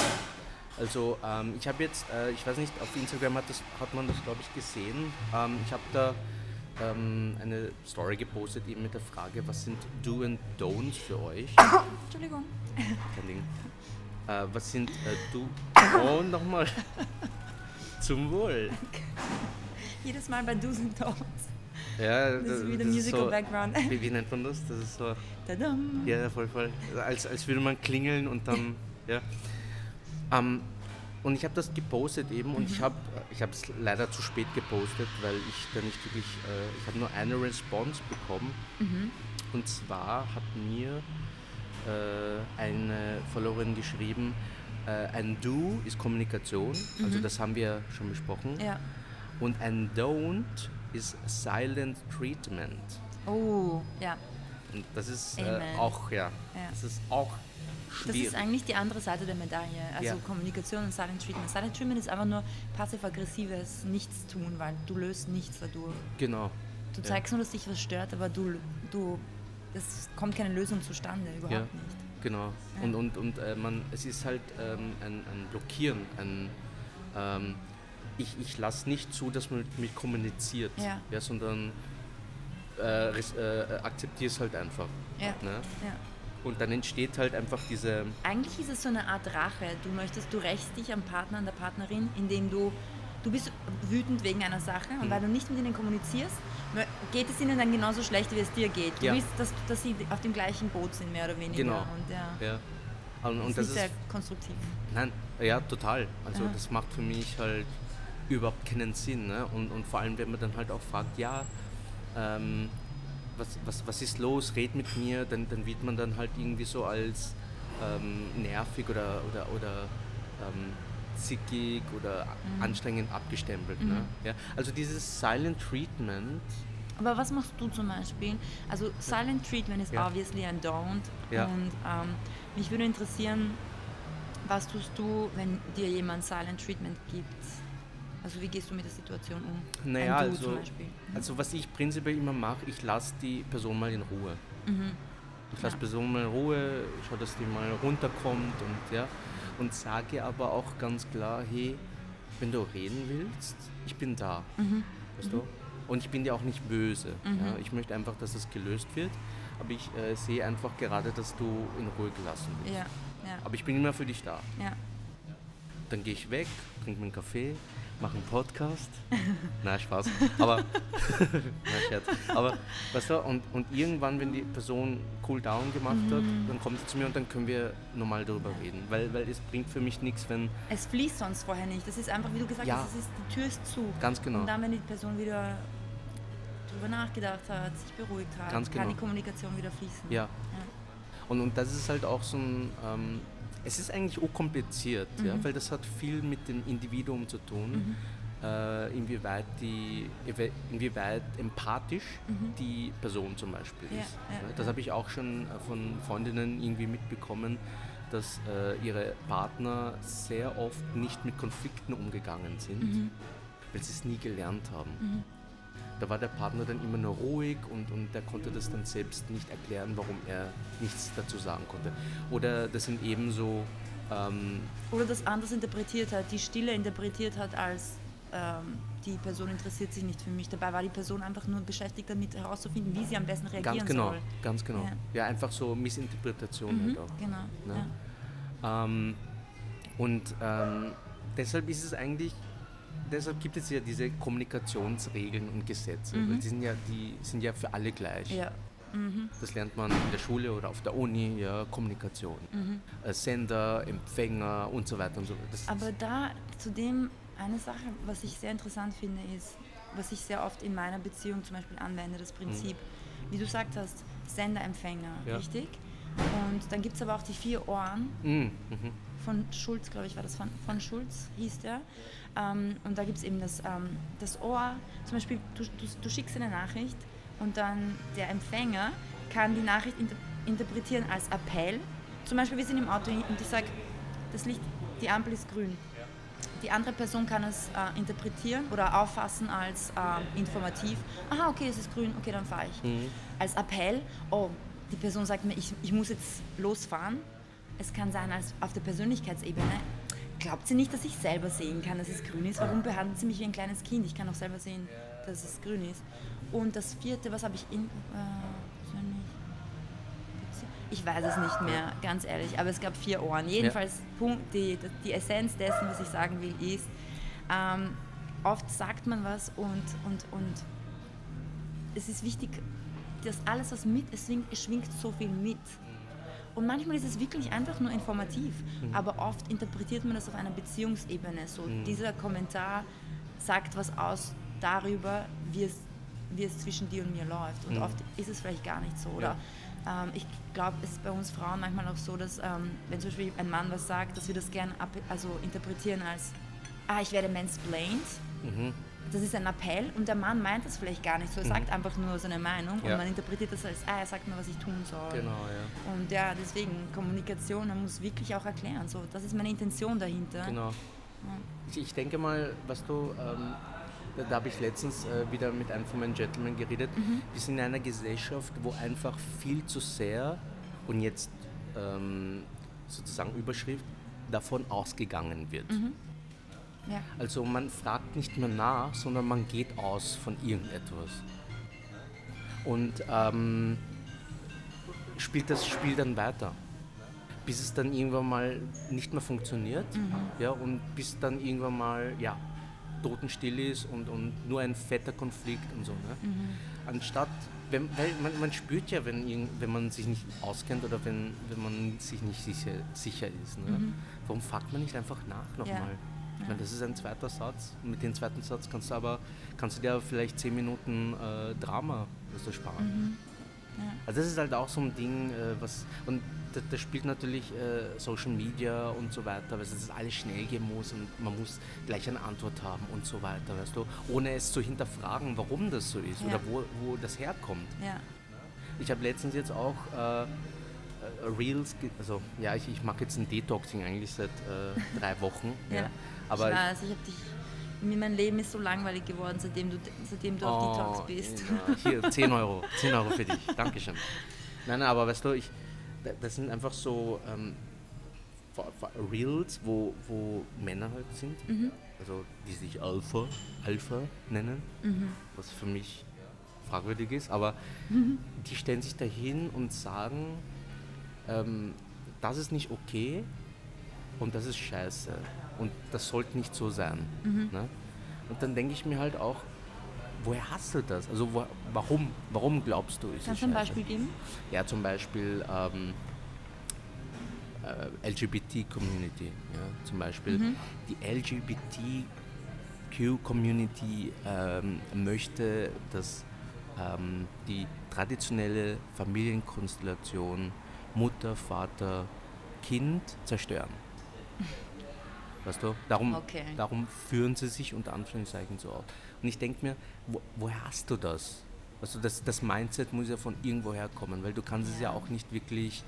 Also ähm, ich habe jetzt, äh, ich weiß nicht, auf Instagram hat, das, hat man das, glaube ich, gesehen. Ähm, ich habe da ähm, eine Story gepostet eben mit der Frage, was sind Do and Don'ts für euch? Entschuldigung. Kein Ding. Äh, was sind äh, Do... Oh, nochmal. Zum Wohl. Jedes Mal bei Do's and Don'ts. Ja, Das ist das wieder ist Musical so, Background. Wie, wie nennt man das? Das ist so... Tadam. Ja, voll, voll. Als, als würde man klingeln und dann, ja. Ähm, und ich habe das gepostet eben und ich habe ich es leider zu spät gepostet, weil ich da nicht wirklich, äh, ich habe nur eine Response bekommen. Und zwar hat mir äh, eine Followerin geschrieben, äh, ein Do ist Kommunikation, also das haben wir schon besprochen. Ja. Und ein Don't ist Silent Treatment. Oh, ja. Und das ist äh, auch, ja, Ja. das ist auch Das schwierig. ist eigentlich die andere Seite der Medaille. Also Ja. Kommunikation und Silent Treatment. Silent Treatment ist einfach nur passiv-aggressives Nichtstun, weil du löst nichts dadurch. genau. Du Ja. zeigst nur, dass dich was stört, aber du, du, es kommt keine Lösung zustande, überhaupt Ja. nicht. Genau. Ja. Und, und, und äh, man, es ist halt ähm, ein, ein Blockieren, ein ähm, ich, ich lasse nicht zu, dass man mit mir kommuniziert, Ja. sondern äh, äh, akzeptiere es halt einfach. Ja. Ne? Ja. Und dann entsteht halt einfach diese, Eigentlich ist es so eine Art Rache. Du möchtest, du rächst dich am Partner, an der Partnerin, indem du, du bist wütend wegen einer Sache und Mhm. weil du nicht mit ihnen kommunizierst, geht es ihnen dann genauso schlecht, wie es dir geht. Du Ja. willst, dass, dass sie auf dem gleichen Boot sind, mehr oder weniger. Genau. Und ja, ja. Und, das und ist das ist, sehr konstruktiv. nein, ja, total. Also Ja. das macht für mich halt überhaupt keinen Sinn. Ne? Und, und vor allem, wenn man dann halt auch fragt, ja, ähm, was, was, was ist los, red mit mir, dann, dann wird man dann halt irgendwie so als ähm, nervig oder, oder, oder ähm, zickig oder Mhm. anstrengend abgestempelt. Ne? Ja? Also dieses Silent Treatment, Aber was machst du zum Beispiel? Also Silent Treatment ist Ja. obviously ein Don't. Ja. Und ähm, mich würde interessieren, was tust du, wenn dir jemand Silent Treatment gibt? Also wie gehst du mit der Situation um? Naja, also, zum Beispiel. also was ich prinzipiell immer mache, ich lasse die Person mal in Ruhe. Mhm. Ich lasse Ja. die Person mal in Ruhe, schaue, dass die mal runterkommt und ja. Und sage aber auch ganz klar, hey, wenn du reden willst, ich bin da. Mhm. Weißt du? Und ich bin dir auch nicht böse. Ja? Ich möchte einfach, dass es gelöst wird. Aber ich äh, sehe einfach gerade, dass du in Ruhe gelassen wirst. Ja, Aber ich bin immer für dich da. Dann gehe ich weg, trinke meinen Kaffee, mache einen Podcast. Na, Spaß. Aber, na, Scherz. Aber, weißt du, und, und irgendwann, wenn die Person cool down gemacht hat, Mhm. dann kommt sie zu mir und dann können wir normal darüber reden. Weil, weil es bringt für mich nichts, wenn, Es fließt sonst vorher nicht. Das ist einfach, wie du gesagt Ja. hast, ist, die Tür ist zu. ganz genau. Und dann, wenn die Person wieder drüber nachgedacht hat, sich beruhigt hat, Ganz kann genau. die Kommunikation wieder fließen. Ja. Und, und das ist halt auch so ein, ähm, es ist eigentlich auch kompliziert, ja, Mhm. weil das hat viel mit dem Individuum zu tun, äh, inwieweit, die, ewe- inwieweit empathisch die Person zum Beispiel Mhm. Ja, ist. ja, das ja. habe ich auch schon äh, von Freundinnen irgendwie mitbekommen, dass äh, ihre Partner sehr oft nicht mit Konflikten umgegangen sind, Mhm. weil sie es nie gelernt haben. Da war der Partner dann immer nur ruhig und, und der konnte das dann selbst nicht erklären, warum er nichts dazu sagen konnte. Oder das sind eben so, ähm, Oder das anders interpretiert hat, die Stille interpretiert hat als ähm, die Person interessiert sich nicht für mich. Dabei war die Person einfach nur beschäftigt damit herauszufinden, wie sie am besten reagieren ganz genau, soll. ganz genau. Ja. Ja, einfach so Missinterpretation Mhm, halt auch. genau. Ne? Ja. Ähm, und ähm, deshalb ist es eigentlich, deshalb gibt es ja diese Kommunikationsregeln und Gesetze. Weil die sind ja, die sind ja für alle gleich. Mhm. Ja. Mhm. Das lernt man in der Schule oder auf der Uni, ja, Kommunikation. Äh, Sender, Empfänger und so weiter und so weiter. Aber da zudem eine Sache, was ich sehr interessant finde, ist, was ich sehr oft in meiner Beziehung zum Beispiel anwende, das Prinzip, wie du gesagt hast, Sender-Empfänger, Ja. richtig? Und dann gibt es aber auch die vier Ohren Mm, mhm. Von Schulz, glaube ich, war das von, von Schulz, hieß der. Ähm, und da gibt es eben das, ähm, das Ohr, zum Beispiel, du, du, du schickst eine Nachricht und dann der Empfänger kann die Nachricht inter interpretieren als Appell. Zum Beispiel, wir sind im Auto und ich sage, das Licht, die Ampel ist grün. Die andere Person kann es äh, interpretieren oder auffassen als äh, informativ. Aha, okay, es ist grün, okay, dann fahre ich. Als Appell, oh, die Person sagt mir, ich, ich muss jetzt losfahren. Es kann sein, als auf der Persönlichkeitsebene. Glaubt sie nicht, dass ich selber sehen kann, dass es grün ist? Warum behandelt sie mich wie ein kleines Kind? Ich kann auch selber sehen, dass es grün ist. Und das vierte, was habe ich in. Äh, ich weiß es nicht mehr, ganz ehrlich, aber es gab vier Ohren. Jedenfalls, Punkt, die, die Essenz dessen, was ich sagen will, ist, ähm, oft sagt man was und, und, und es ist wichtig, dass alles, was mit, es schwingt, es schwingt so viel mit. Und manchmal ist es wirklich einfach nur informativ, aber oft interpretiert man das auf einer Beziehungsebene. So, dieser Kommentar sagt was aus darüber, wie es, wie es zwischen dir und mir läuft. Und oft ist es vielleicht gar nicht so. Oder ähm, ich glaube, es ist bei uns Frauen manchmal auch so, dass ähm, wenn zum Beispiel ein Mann was sagt, dass wir das gerne also interpretieren als, ah, ich werde mansplained. Das ist ein Appell und der Mann meint das vielleicht gar nicht so. Er sagt einfach nur seine Meinung Ja. und man interpretiert das als, ah, er sagt mir, was ich tun soll. Genau, ja. Und ja, deswegen Kommunikation, man muss wirklich auch erklären. So, das ist meine Intention dahinter. Genau. Ich, ich denke mal, was du, ähm, da, da habe ich letztens äh, wieder mit einem von meinen Gentlemen geredet. Wir sind in einer Gesellschaft, wo einfach viel zu sehr und jetzt ähm, sozusagen Überschrift davon ausgegangen wird. Ja. Also man fragt nicht mehr nach, sondern man geht aus von irgendetwas. Und ähm, spielt das Spiel dann weiter. Bis es dann irgendwann mal nicht mehr funktioniert. Ja, und bis dann irgendwann mal ja, totenstill ist und, und nur ein fetter Konflikt und so. Ne? Anstatt, wenn, weil man, man spürt ja, wenn, wenn man sich nicht auskennt oder wenn, wenn man sich nicht sicher, sicher ist. Ne? Warum fragt man nicht einfach nach nochmal? Ich meine, das ist ein zweiter Satz. Mit dem zweiten Satz kannst du aber kannst du dir vielleicht zehn Minuten äh, Drama du sparen. Also das ist halt auch so ein Ding, äh, was und da, da spielt natürlich äh, Social Media und so weiter, weil es ist alles schnell gehen muss und man muss gleich eine Antwort haben und so weiter, weißt du, ohne es zu hinterfragen, warum das so ist Ja. oder wo, wo das herkommt. Ja. Ich habe letztens jetzt auch äh, äh, Reels, also ja, ich, ich mache jetzt ein Detoxing eigentlich seit äh, drei Wochen. ja. Aber ich weiß, ich habe dich. mir- Mein Leben ist so langweilig geworden, seitdem du, seitdem du auf Detox bist. Oh, ja, hier, 10 Euro. 10 Euro für dich. Dankeschön. Nein, nein, aber weißt du, ich, da- das sind einfach so ähm, Reels, wo, wo Männer halt sind. Mhm. Also die sich Alpha, Alpha nennen, was für mich fragwürdig ist. Aber Mhm. die stellen sich dahin und sagen, ähm, das ist nicht okay und das ist scheiße. Und das sollte nicht so sein. Mhm. Ne? Und dann denke ich mir halt auch, woher hast du das? Also wo, warum? Warum glaubst du, ist Kannst es du ein? Beispiel geben? Ja, zum Beispiel ähm, äh, LGBT-Community. Ja, zum Beispiel Mhm. die LGBTQ-Community ähm, möchte, dass ähm, die traditionelle Familienkonstellation Mutter, Vater, Kind zerstören. Weißt du? Darum, Okay. darum führen sie sich unter Anführungszeichen so aus. Und ich denke mir, wo, woher hast du das? Also das, das Mindset muss ja von irgendwoher kommen, weil du kannst es ja Ja. auch nicht wirklich.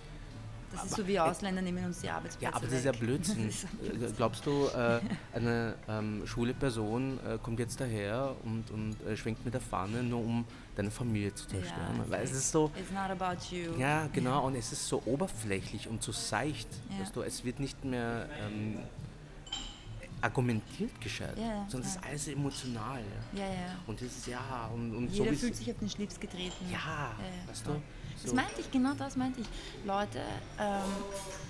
Das ist so wie Ausländer nehmen uns die Arbeitsplätze Ja, aber das ist ja. Blödsinn. Ist ja Äh, Blödsinn. Glaubst du, äh, eine ähm, schwule Person äh, kommt jetzt daher und, und äh, schwenkt mit der Fahne, nur um deine Familie zu zerstören? Ja, weil es ist so, It's not about you. ja, genau, und es ist so oberflächlich und so seicht. Ja. Weißt du, es wird nicht mehr ähm, argumentiert gescheit, Ja, ja, sondern es ist alles emotional. Ja. Ja. Und das ist ja, und, und Jeder so fühlt sich auf den Schlips getreten. Ja, weißt du? Das So. meinte ich, genau das meinte ich. Leute ähm,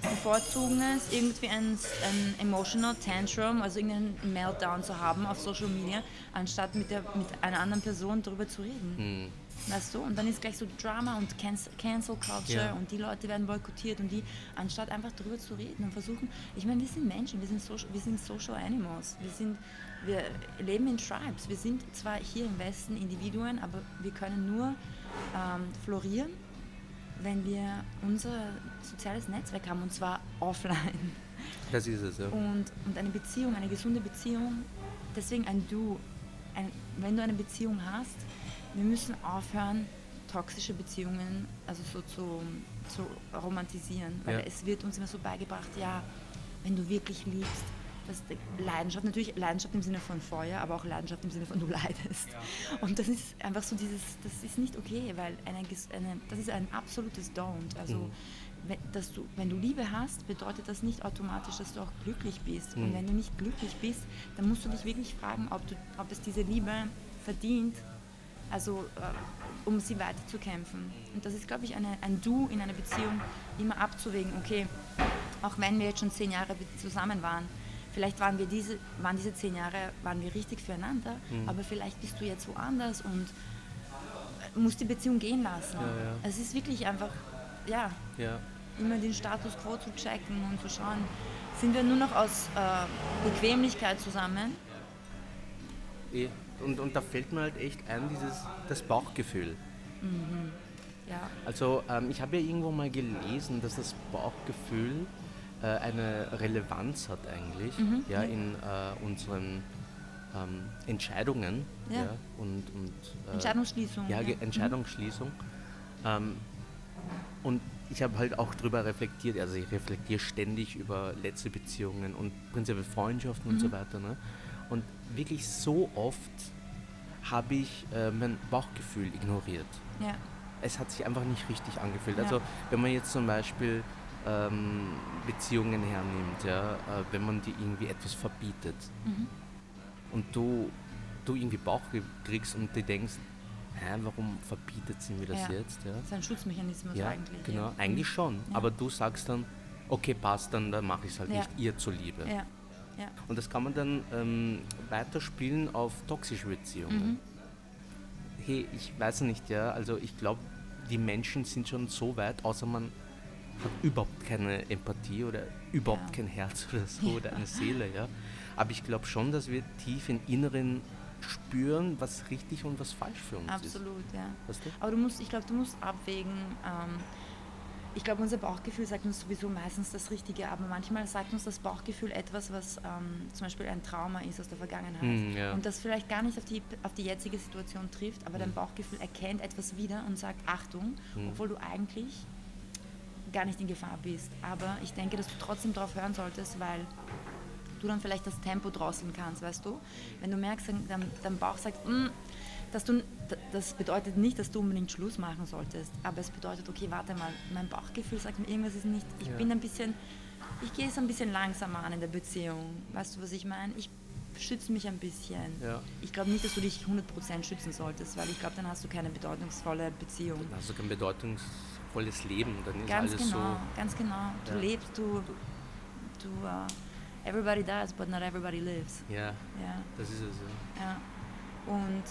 bevorzugen es, irgendwie ein, ein emotional Tantrum, also irgendeinen Meltdown zu haben auf Social Media, anstatt mit, der, mit einer anderen Person darüber zu reden. Hm. Weißt du? Und dann ist gleich so Drama und Cancel, Culture Ja. und die Leute werden boykottiert und die, anstatt einfach darüber zu reden und versuchen, ich meine, wir sind Menschen, wir sind, social, wir sind Social Animals, wir, sind, wir leben in Tribes, wir sind zwar hier im Westen Individuen, aber wir können nur ähm, florieren, wenn wir unser soziales Netzwerk haben und zwar offline. Das ist es, ja. Und, und eine Beziehung, eine gesunde Beziehung, deswegen ein Du, ein, wenn du eine Beziehung hast, wir müssen aufhören, toxische Beziehungen also so zu, zu romantisieren, weil Ja. es wird uns immer so beigebracht, ja, wenn du wirklich liebst, das die Leidenschaft, natürlich Leidenschaft im Sinne von Feuer, aber auch Leidenschaft im Sinne von du leidest. Und das ist einfach so dieses, das ist nicht okay, weil eine, eine, das ist ein absolutes Don't. Also wenn, dass du, wenn du Liebe hast, bedeutet das nicht automatisch, dass du auch glücklich bist. Und wenn du nicht glücklich bist, dann musst du dich wirklich fragen, ob, du, ob es diese Liebe verdient, also äh, um sie weiterzukämpfen. Und das ist, glaube ich, eine, ein Du in einer Beziehung, immer abzuwägen, okay, auch wenn wir jetzt schon zehn Jahre zusammen waren, vielleicht waren wir diese, waren diese zehn Jahre, waren wir richtig füreinander, aber vielleicht bist du jetzt woanders und äh, musst die Beziehung gehen lassen. Ja, ja. Es ist wirklich einfach, ja, ja. immer den Status quo zu checken und zu schauen, sind wir nur noch aus äh, Bequemlichkeit zusammen? Eh. Und, und da fällt mir halt echt ein, dieses, das Bauchgefühl. Ja, Also ähm, ich habe ja irgendwo mal gelesen, dass das Bauchgefühl äh, eine Relevanz hat eigentlich Mhm. ja, in äh, unseren ähm, Entscheidungen Ja. ja. und, und äh, Entscheidungsschließung. ja, ja. Ge- Entscheidungsschließung. Ähm, und ich habe halt auch darüber reflektiert, also ich reflektiere ständig über letzte Beziehungen und prinzipiell Freundschaften und so Mhm. weiter. Ne? Wirklich so oft habe ich äh, mein Bauchgefühl ignoriert Ja. es hat sich einfach nicht richtig angefühlt. Ja. Also wenn man jetzt zum Beispiel ähm, Beziehungen hernimmt, ja, äh, wenn man die irgendwie etwas verbietet Mhm. und du, du irgendwie Bauch kriegst und dir denkst, hä, warum verbietet sie mir das Ja. jetzt? Ja, Das ist ein Schutzmechanismus ja eigentlich. genau, ja. eigentlich schon. Ja. Aber du sagst dann, okay, passt, dann, dann mache ich es halt nicht ihr zuliebe. Ja, ja. Und das kann man dann ähm, weiterspielen auf toxische Beziehungen. Mhm. Hey, ich weiß nicht, ja, also ich glaube, die Menschen sind schon so weit, außer man hat überhaupt keine Empathie oder überhaupt Ja. kein Herz oder so oder eine Seele, ja. Aber ich glaube schon, dass wir tief im Inneren spüren, was richtig und was falsch für uns ist. Absolut, ja. Weißt du? Aber du musst, ich glaube, du musst abwägen. Ähm, ich glaube, unser Bauchgefühl sagt uns sowieso meistens das Richtige, aber manchmal sagt uns das Bauchgefühl etwas, was ähm, zum Beispiel ein Trauma ist aus der Vergangenheit. Hm, ja. Und das vielleicht gar nicht auf die, auf die jetzige Situation trifft, aber Hm. dein Bauchgefühl erkennt etwas wieder und sagt Achtung, Hm. obwohl du eigentlich gar nicht in Gefahr bist. Aber ich denke, dass du trotzdem darauf hören solltest, weil du dann vielleicht das Tempo drosseln kannst, weißt du? Wenn du merkst, dein, dein Bauch sagt, "Mm", dass du, das bedeutet nicht, dass du unbedingt Schluss machen solltest, aber es bedeutet, okay, warte mal, mein Bauchgefühl sagt mir, irgendwas ist nicht, ich Ja. bin ein bisschen, ich gehe es ein bisschen langsamer an in der Beziehung, weißt du, was ich meine? Ich schütze mich ein bisschen. Ja. Ich glaube nicht, dass du dich 100% schützen solltest, weil ich glaube, dann hast du keine bedeutungsvolle Beziehung. Also kein bedeutungsvolles Leben, dann ist Ganz alles genau, ganz genau. Du Ja. lebst, du, du, uh, everybody dies, but not everybody lives. so, ja, Ja, das ist es. Ja. ja. Und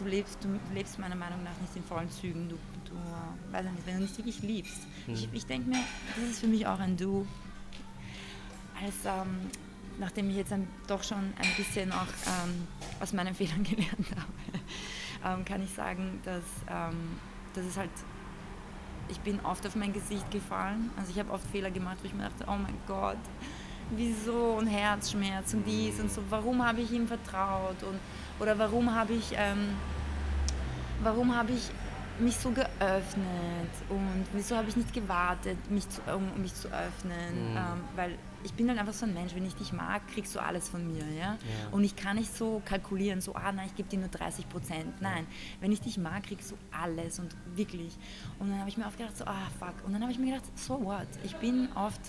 du lebst, du lebst meiner Meinung nach nicht in vollen Zügen. Du, du äh, weiß ich nicht, wenn du nicht wirklich liebst. Ich, Mhm. ich denke mir, das ist für mich auch ein Du. Als, ähm, nachdem ich jetzt ein, doch schon ein bisschen auch ähm, aus meinen Fehlern gelernt habe, ähm, kann ich sagen, dass, ähm, dass es halt ich bin oft auf mein Gesicht gefallen. Also ich habe oft Fehler gemacht, wo ich mir dachte, oh mein Gott, wieso und Herzschmerz und dies und so. Warum habe ich ihm vertraut und oder warum habe ich ähm, warum habe ich mich so geöffnet und wieso habe ich nicht gewartet, mich zu, um, mich zu öffnen, Mhm. ähm, weil ich bin dann einfach so ein Mensch, wenn ich dich mag, kriegst du alles von mir, ja? Und ich kann nicht so kalkulieren, so, ah nein, ich gebe dir nur 30 Prozent. Nein, wenn ich dich mag, kriegst du alles und wirklich. Und dann habe ich mir oft gedacht, so, ah fuck. Und dann habe ich mir gedacht, so what? Ich bin oft,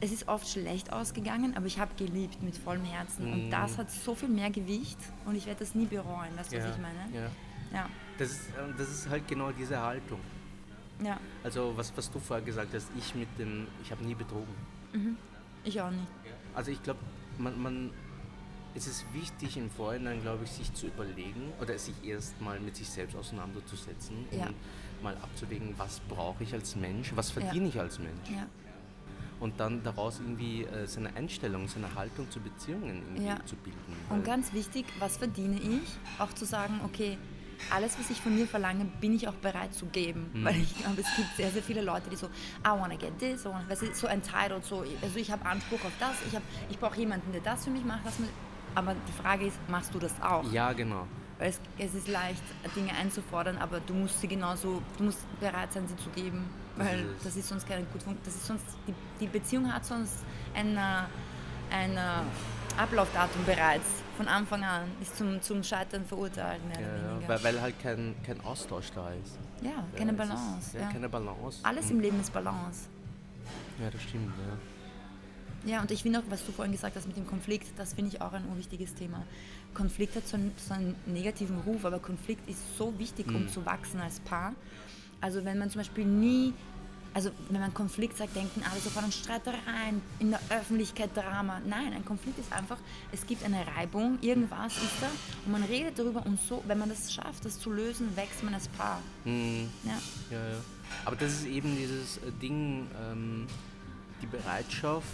es ist oft schlecht ausgegangen, aber ich habe geliebt mit vollem Herzen. Und Mhm. das hat so viel mehr Gewicht und ich werde das nie bereuen, weißt du, was ich meine? Ja. Ja, Das, ist, ähm, das ist halt genau diese Haltung. ja, Also was, was du vorher gesagt hast, ich mit dem, ich habe nie betrogen. ich auch nicht. Also ich glaube, man, man, es ist wichtig im Vorhinein, glaube ich, sich zu überlegen oder sich erstmal mit sich selbst auseinanderzusetzen Ja. und mal abzuwägen, was brauche ich als Mensch, was verdiene ich als Mensch. Ja. Und dann daraus irgendwie äh, seine Einstellung, seine Haltung zu Beziehungen irgendwie Ja. zu bilden. Und ganz wichtig, was verdiene ich? Auch zu sagen, okay, alles, was ich von dir verlange, bin ich auch bereit zu geben. Mhm. Weil ich glaube, es gibt sehr, sehr viele Leute, die so, I wanna get this, I wanna, weißt du, so entitled, so, also ich habe Anspruch auf das, ich, hab- ich brauche jemanden, der das für mich macht. Das aber die Frage ist, machst du das auch? ja, genau. Weil es, es ist leicht, Dinge einzufordern, aber du musst sie genauso, du musst bereit sein, sie zu geben. Weil das ist sonst keine gut fun- das ist sonst die, die Beziehung hat sonst ein, äh, ein äh, Ablaufdatum bereits von Anfang an, ist zum, zum Scheitern verurteilt, mehr Ja, oder weniger. weil, weil halt kein, kein Austausch da ist. ja, keine Balance. Ist, ja, ja. Keine Balance. Alles im Leben ist Balance. Ja, das stimmt. Ja. Ja, und ich finde auch, was du vorhin gesagt hast mit dem Konflikt, das finde ich auch ein unwichtiges Thema. Konflikt hat so einen, so einen negativen Ruf, aber Konflikt ist so wichtig, Mhm. um zu wachsen als Paar. Also wenn man zum Beispiel nie, also wenn man Konflikt sagt, denken alle sofort an Streitereien, in der Öffentlichkeit Drama. Nein, ein Konflikt ist einfach, es gibt eine Reibung, irgendwas ist da und man redet darüber und so, wenn man das schafft, das zu lösen, wächst man als Paar. Hm. Ja, Ja, ja. Aber das ist eben dieses äh, Ding, ähm, die Bereitschaft,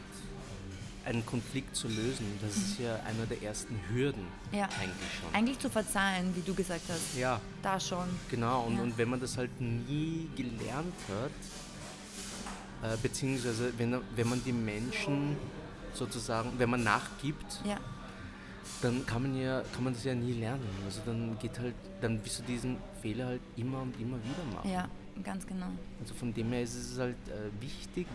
einen Konflikt zu lösen. Das ist ja einer der ersten Hürden Mhm. Ja. eigentlich schon. eigentlich zu verzeihen, wie du gesagt hast. ja, Da schon. genau. Und, Ja. und wenn man das halt nie gelernt hat, äh, beziehungsweise wenn, wenn man die Menschen sozusagen, wenn man nachgibt, Ja, dann kann man ja, kann man das ja nie lernen. Also dann geht halt, dann wirst du diesen Fehler halt immer und immer wieder machen. ja, ganz genau. Also von dem her ist es halt äh, wichtig,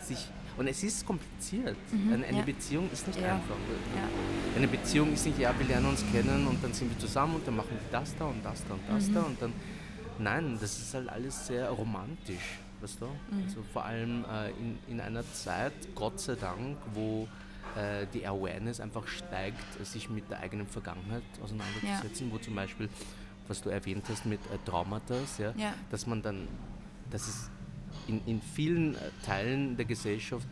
sich. Und es ist kompliziert. eine eine ja. Beziehung ist nicht Ja. einfach. Ja. Eine Beziehung ist nicht, ja, wir lernen uns kennen und dann sind wir zusammen und dann machen wir das da und das da und das Mhm. da und dann. Nein, das ist halt alles sehr romantisch, weißt du? Mhm. Also vor allem äh, in, in einer Zeit, Gott sei Dank, wo äh, die Awareness einfach steigt, äh, sich mit der eigenen Vergangenheit auseinanderzusetzen, wo zum Beispiel, was du erwähnt hast mit äh, Traumata, Ja. dass man dann, dass es in, in vielen äh, Teilen der Gesellschaft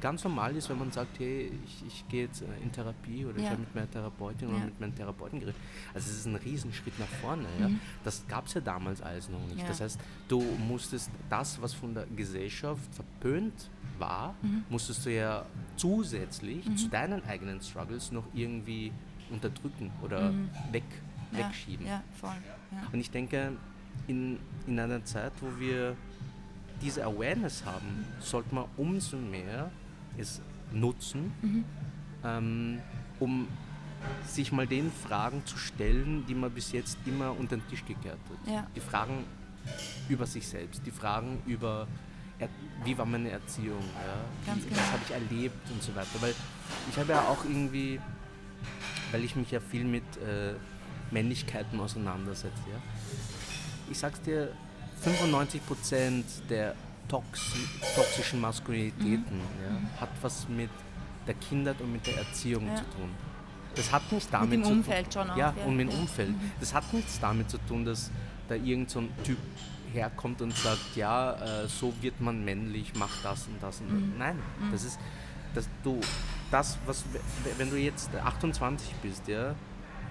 ganz normal ist, wenn man sagt, hey, ich, ich gehe jetzt äh, in Therapie oder ich Ja. habe mit meiner Therapeutin Ja. oder mit meinem Therapeuten geredet. Also es ist ein Riesenschritt nach vorne. Ja? Das gab es ja damals alles noch nicht. Mhm. Das heißt, du musstest das, was von der Gesellschaft verpönt war, Mhm. musstest du ja zusätzlich zu deinen eigenen Struggles noch irgendwie unterdrücken oder weg, Mhm. Ja, wegschieben. Und ich denke, in, in einer Zeit, wo wir diese Awareness haben, sollte man umso mehr es nutzen, Mhm. ähm, um sich mal den Fragen zu stellen, die man bis jetzt immer unter den Tisch gekehrt hat. Ja. Die Fragen über sich selbst, die Fragen über, er, wie war meine Erziehung, ja? Ganz genau. was habe ich erlebt und so weiter. Weil ich habe ja auch irgendwie, weil ich mich ja viel mit äh, Männlichkeiten auseinandersetze, ja? ich sag's dir, 95% der toxi toxischen Maskulinitäten ja, hat was mit der Kindheit und mit der Erziehung Ja. zu tun. Das hat nicht damit dem zu tun. Umfeld schon auch, Ja, und mit dem. Umfeld. Das hat nichts damit zu tun, dass da irgend so ein Typ herkommt und sagt, ja, äh, so wird man männlich, mach das und das und Mhm. das. Nein, das ist, dass du, das, was, wenn du jetzt 28 bist, ja,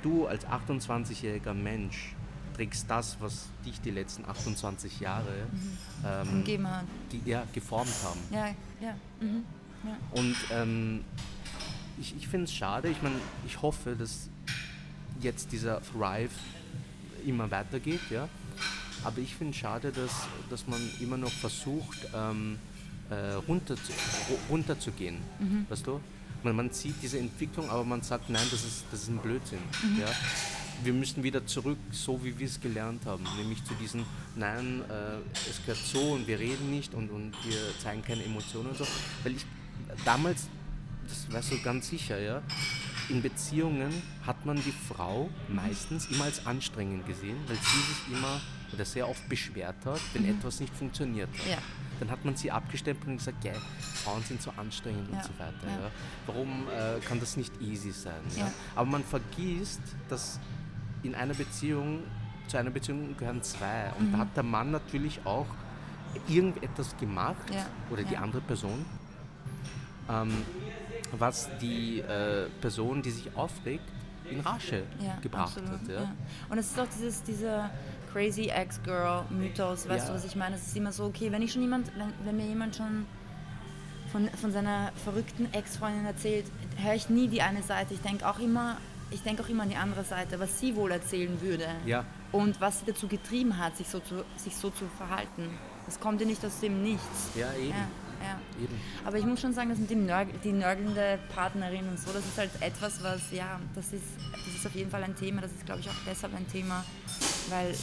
du als 28-jähriger Mensch trägst das, was dich die letzten 28 Jahre ähm, Umgeben hat. ge ja, geformt haben. Ja, ja. Mhm. ja. Und ähm, ich, ich finde es schade, ich meine, ich hoffe, dass jetzt dieser Thrive immer weitergeht, ja. Aber ich finde es schade, dass, dass man immer noch versucht, ähm, äh, runter zu, ru- runterzugehen. Weißt du? Man, man sieht diese Entwicklung, aber man sagt, nein, das ist, das ist ein Blödsinn. Ja? Wir müssen wieder zurück, so wie wir es gelernt haben. Nämlich zu diesem, nein, äh, es gehört so und wir reden nicht und, und wir zeigen keine Emotionen und so. Weil ich damals, das weißt du ganz sicher, ja, in Beziehungen hat man die Frau meistens immer als anstrengend gesehen, weil sie sich immer oder sehr oft beschwert hat, wenn etwas nicht funktioniert hat. Ja. Dann hat man sie abgestempelt und gesagt, ja, Frauen sind so anstrengend Ja, und so weiter. ja. Warum äh, kann das nicht easy sein? Aber man vergisst, dass in einer Beziehung, zu einer Beziehung gehören zwei. Und da hat der Mann natürlich auch irgendetwas gemacht Ja, oder die ja. andere Person, ähm, was die äh, Person, die sich aufregt, in Rasche Ja, gebracht absolut, hat. Ja? Und es ist doch dieses, dieser crazy Ex-Girl-Mythos, weißt du, was ich meine? Es ist immer so, okay, wenn ich schon jemand, wenn, wenn mir jemand schon von, von seiner verrückten Ex-Freundin erzählt, höre ich nie die eine Seite. Ich denke auch immer, ich denke auch immer an die andere Seite, was sie wohl erzählen würde. Ja. Und was sie dazu getrieben hat, sich so zu, sich so zu verhalten. Das kommt ja nicht aus dem Nichts. Ja, eben. Ja, ja. eben. Aber ich muss schon sagen, dass mit dem Nörg die nörgelnde Partnerin und so, das ist halt etwas, was, ja, das ist, das ist auf jeden Fall ein Thema. Das ist, glaube ich, auch deshalb ein Thema, weil,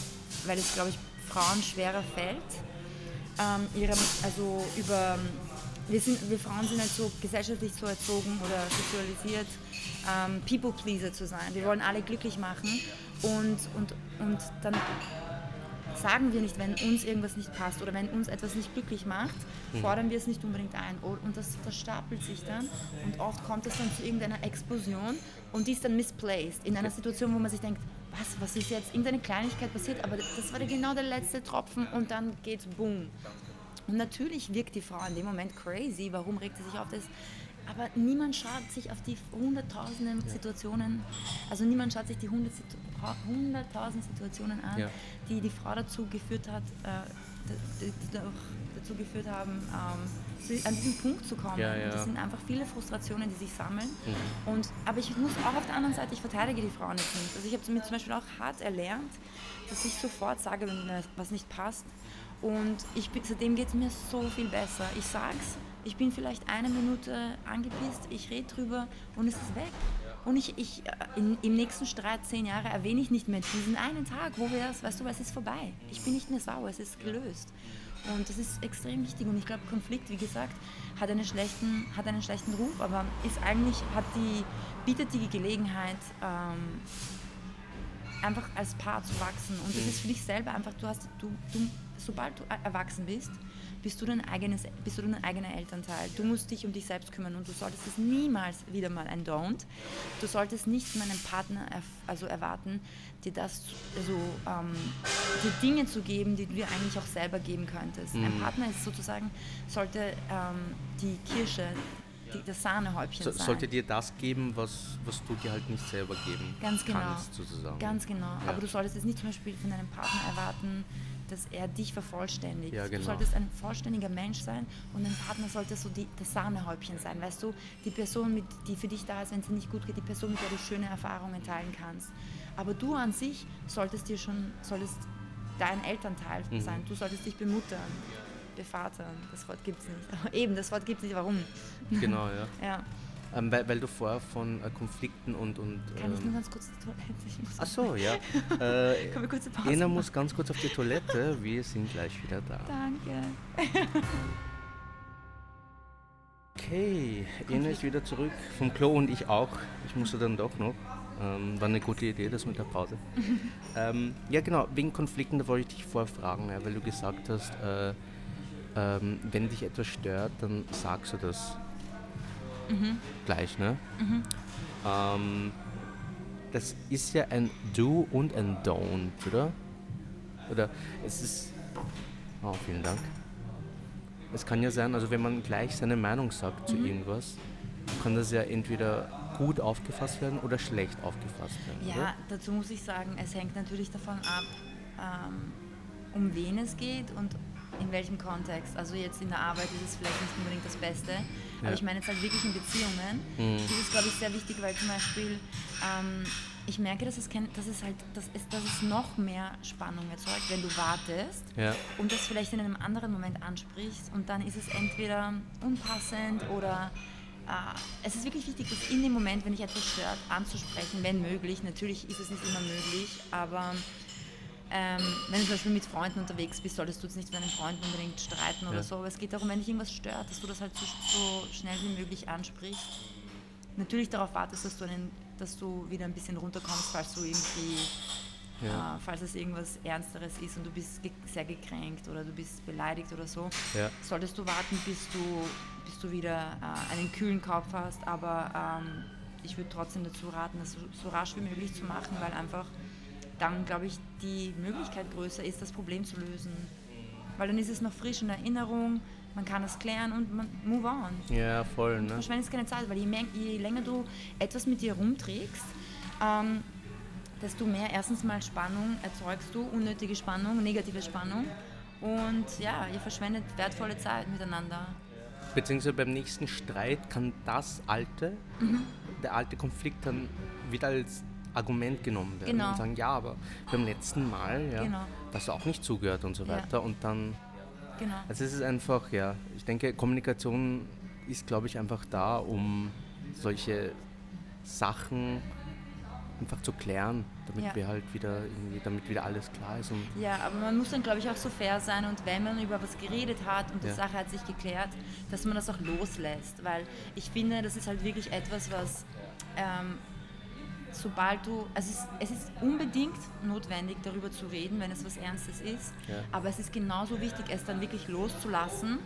weil es, glaube ich, Frauen schwerer fällt, ähm, ihre, also über, wir, sind, wir Frauen sind halt so gesellschaftlich so erzogen oder sozialisiert, ähm, People-Pleaser zu sein. Wir wollen alle glücklich machen und, und, und dann sagen wir nicht, wenn uns irgendwas nicht passt oder wenn uns etwas nicht glücklich macht, fordern wir es nicht unbedingt ein. O- Und das, das stapelt sich dann und oft kommt es dann zu irgendeiner Explosion und die ist dann misplaced in einer Situation, wo man sich denkt, was, was ist jetzt, irgendeine Kleinigkeit passiert, aber das war genau der letzte Tropfen und dann geht's boom. Und natürlich wirkt die Frau in dem Moment crazy, warum regt sie sich auf das? Aber niemand schaut sich auf die hunderttausenden Situationen, also niemand schaut sich die hunderttausend Situationen an, Ja. die die Frau dazu geführt hat, äh, dazu geführt haben, ähm, an diesen Punkt zu kommen. Ja, ja. Das sind einfach viele Frustrationen, die sich sammeln. Und, aber ich muss auch auf der anderen Seite, ich verteidige die Frauen jetzt nicht. Also ich habe mir zum Beispiel auch hart erlernt, dass ich sofort sage, wenn mir was nicht passt. Und ich seitdem geht es mir so viel besser. Ich sag's, ich bin vielleicht eine Minute angepisst, ich rede drüber und es ist weg. Und ich, ich äh, in, im nächsten Streit, zehn Jahre, erwähne ich nicht mehr diesen einen Tag, wo wir das, weißt du, es ist vorbei. Ich bin nicht mehr sauer, es ist gelöst. Und das ist extrem wichtig. Und ich glaube, Konflikt, wie gesagt, hat einen schlechten, hat einen schlechten Ruf, aber ist eigentlich, hat die, bietet die Gelegenheit, ähm, einfach als Paar zu wachsen. Und das ist für dich selber einfach, du hast, du, du, sobald du er- erwachsen bist, bist du, dein eigenes, bist du dein eigener Elternteil. Du musst dich um dich selbst kümmern und du solltest es niemals wieder mal ein Don't. Du solltest nicht von einem Partner also erwarten, dir das, also, ähm, dir Dinge zu geben, die du dir eigentlich auch selber geben könntest. Ein Partner ist sozusagen, sollte ähm, die Kirsche, die, das Sahnehäubchen So, sein. sollte dir das geben, was, was du dir halt nicht selber geben Ganz genau. kannst, sozusagen. Ganz genau. Ja. Aber du solltest jetzt nicht zum Beispiel von deinem Partner erwarten, dass er dich vervollständigt. Ja, genau. Du solltest ein vollständiger Mensch sein und dein Partner sollte so die, das Sahnehäubchen sein. Weißt du, die Person, mit, die für dich da ist, wenn es dir nicht gut geht, die Person, mit der du schöne Erfahrungen teilen kannst. Aber du an sich solltest dir schon, solltest dein Elternteil Mhm. sein. Du solltest dich bemuttern, bevatern. Das Wort gibt es nicht. Eben, das Wort gibt es nicht. Warum? Genau, ja. Ja. Ähm, weil, weil du vorher von äh, Konflikten und. und Kann ich nur ähm, ganz kurz die Toilette? Ach so, ja. Äh, Können wir kurze Pause Ena machen? muss ganz kurz auf die Toilette. Wir sind gleich wieder da. Danke. Okay, Ena ist wieder zurück vom Klo und ich auch. Ich musste dann doch noch. Ähm, war eine gute Idee, das mit der Pause. ähm, ja, genau, wegen Konflikten, da wollte ich dich vorfragen, ja, weil du gesagt hast, äh, ähm, wenn dich etwas stört, dann sagst du das gleich, ne? Ähm, das ist ja ein Do und ein Don't, oder? Oder es ist. Oh, vielen Dank. Es kann ja sein, also wenn man gleich seine Meinung sagt Mhm. zu irgendwas, kann das ja entweder gut aufgefasst werden oder schlecht aufgefasst werden. Ja, Oder? dazu muss ich sagen, es hängt natürlich davon ab, ähm, um wen es geht und in welchem Kontext. Also jetzt in der Arbeit ist es vielleicht nicht unbedingt das Beste, aber Ja. ich meine jetzt halt wirklich in Beziehungen. Mhm. Das ist, glaube ich, sehr wichtig, weil zum Beispiel ähm, ich merke, dass es, dass es halt, dass es, dass es noch mehr Spannung erzeugt, wenn du wartest Ja. und das vielleicht in einem anderen Moment ansprichst und dann ist es entweder unpassend oder äh, es ist wirklich wichtig, das in dem Moment, wenn dich etwas stört, anzusprechen, wenn möglich. Natürlich ist es nicht immer möglich, aber ähm, wenn du zum Beispiel mit Freunden unterwegs bist, solltest du jetzt nicht mit deinen Freunden unbedingt streiten oder Ja. so. Aber es geht darum, wenn dich irgendwas stört, dass du das halt so, so schnell wie möglich ansprichst. Natürlich darauf wartest, dass du, einen, dass du wieder ein bisschen runterkommst, falls du irgendwie Ja. äh, falls es irgendwas Ernsteres ist und du bist ge sehr gekränkt oder du bist beleidigt oder so, Ja. solltest du warten, bis du, bis du wieder äh, einen kühlen Kopf hast. Aber ähm, ich würde trotzdem dazu raten, das so, so rasch wie möglich zu machen, weil einfach dann, glaube ich, die Möglichkeit größer ist, das Problem zu lösen. Weil dann ist es noch frisch in Erinnerung, man kann es klären und man move on. Ja, voll, Du ne? verschwendest keine Zeit, weil je, mehr, je länger du etwas mit dir rumträgst, ähm, desto mehr erstens mal Spannung erzeugst du, unnötige Spannung, negative Spannung. Und ja, ihr verschwendet wertvolle Zeit miteinander. Beziehungsweise beim nächsten Streit kann das alte, Mhm. der alte Konflikt dann wieder als Argument genommen werden Genau. und sagen, ja, aber beim letzten Mal, ja, Genau. hast du auch nicht zugehört und so Ja. weiter. Und dann, Genau. also es ist einfach, ja, ich denke, Kommunikation ist, glaube ich, einfach da, um solche Sachen einfach zu klären, damit Ja. wir halt wieder damit wieder alles klar ist. Ja, aber man muss dann, glaube ich, auch so fair sein und wenn man über was geredet hat und die Ja. Sache hat sich geklärt, dass man das auch loslässt. Weil ich finde, das ist halt wirklich etwas, was ähm, sobald du, also es ist, es ist unbedingt notwendig, darüber zu reden, wenn es was Ernstes ist, Ja. aber es ist genauso wichtig, es dann wirklich loszulassen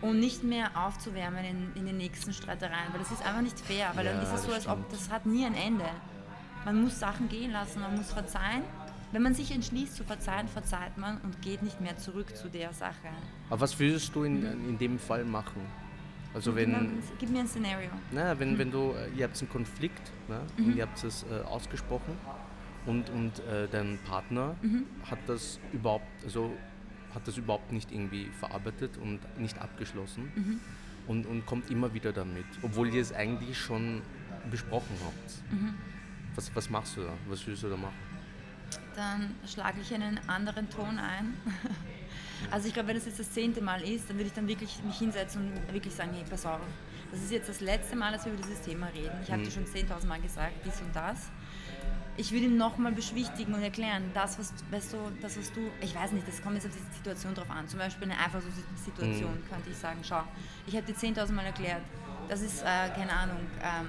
und nicht mehr aufzuwärmen in, in den nächsten Streitereien, weil das ist einfach nicht fair, weil dann Ja, ist es so, als ob das hat nie ein Ende. Man muss Sachen gehen lassen, man muss verzeihen. Wenn man sich entschließt zu verzeihen, verzeiht man und geht nicht mehr zurück zu der Sache. aber was würdest du in, in dem Fall machen? Also wenn, Gib mir ein Szenario. Na, wenn, wenn du, äh, ihr habt einen Konflikt ne, und ihr habt es äh, ausgesprochen und, und äh, dein Partner hat das überhaupt, also hat das überhaupt nicht irgendwie verarbeitet und nicht abgeschlossen und, und kommt immer wieder damit, obwohl ihr es eigentlich schon besprochen habt. Was, was machst du da? Was willst du da machen? Dann schlage ich einen anderen Ton ein. Also ich glaube, wenn das jetzt das zehnte Mal ist, dann würde ich dann wirklich mich hinsetzen und wirklich sagen, hey, pass auf, das ist jetzt das letzte Mal, dass wir über dieses Thema reden. Ich habe dir schon 10.000 Mal gesagt, dies und das. Ich würde ihn nochmal beschwichtigen und erklären, das was, weißt du, das, was du, ich weiß nicht, das kommt jetzt auf die Situation drauf an. Zum Beispiel eine Eifersuchtssituation könnte ich sagen, schau, ich habe dir 10.000 Mal erklärt, das ist, äh, keine Ahnung, ähm,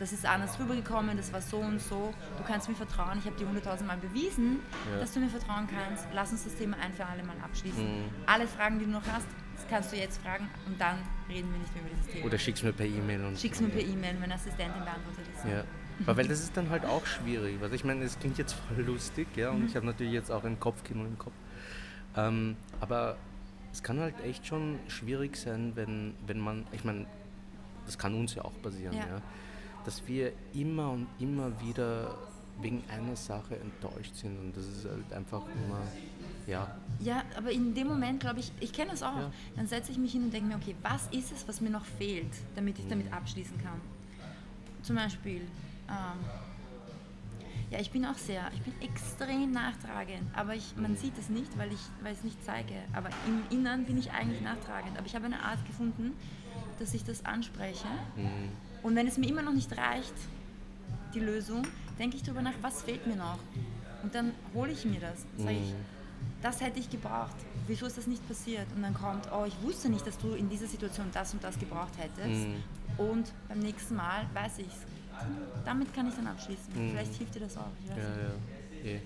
das ist anders rübergekommen, das war so und so, du kannst mir vertrauen, ich habe dir 100.000 Mal bewiesen, dass du mir vertrauen kannst, lass uns das Thema ein für alle Mal abschließen. Alle Fragen, die du noch hast, das kannst du jetzt fragen und dann reden wir nicht mehr über dieses Thema. Oder schickst mir per E-Mail und Schick's mir per E-Mail, meine Assistentin beantwortet es. Ja. Aber weil das ist dann halt auch schwierig. Also ich meine, es klingt jetzt voll lustig, ja, und ich habe natürlich jetzt auch ein Kopfkino im Kopf. Ähm, aber es kann halt echt schon schwierig sein, wenn, wenn man, ich meine, das kann uns ja auch passieren, Ja. ja. Dass wir immer und immer wieder wegen einer Sache enttäuscht sind und das ist halt einfach immer, ja, Ja, aber in dem Moment, glaube ich, ich kenne das auch. Ja. Dann setze ich mich hin und denke mir, okay, was ist es, was mir noch fehlt, damit ich Mhm. damit abschließen kann? Zum Beispiel, ähm, ja, ich bin auch sehr, ich bin extrem nachtragend, aber ich, man sieht es nicht, weil ich es nicht zeige. Aber im Innern bin ich eigentlich nachtragend. Aber ich habe eine Art gefunden, dass ich das anspreche. Und wenn es mir immer noch nicht reicht, die Lösung, denke ich darüber nach, was fehlt mir noch? Und dann hole ich mir das. Sage ich, das hätte ich gebraucht. Wieso ist das nicht passiert? Und dann kommt, oh, ich wusste nicht, dass du in dieser Situation das und das gebraucht hättest. Und beim nächsten Mal weiß ich es. Damit kann ich dann abschließen. Vielleicht hilft dir das auch. Ja, ja. eh.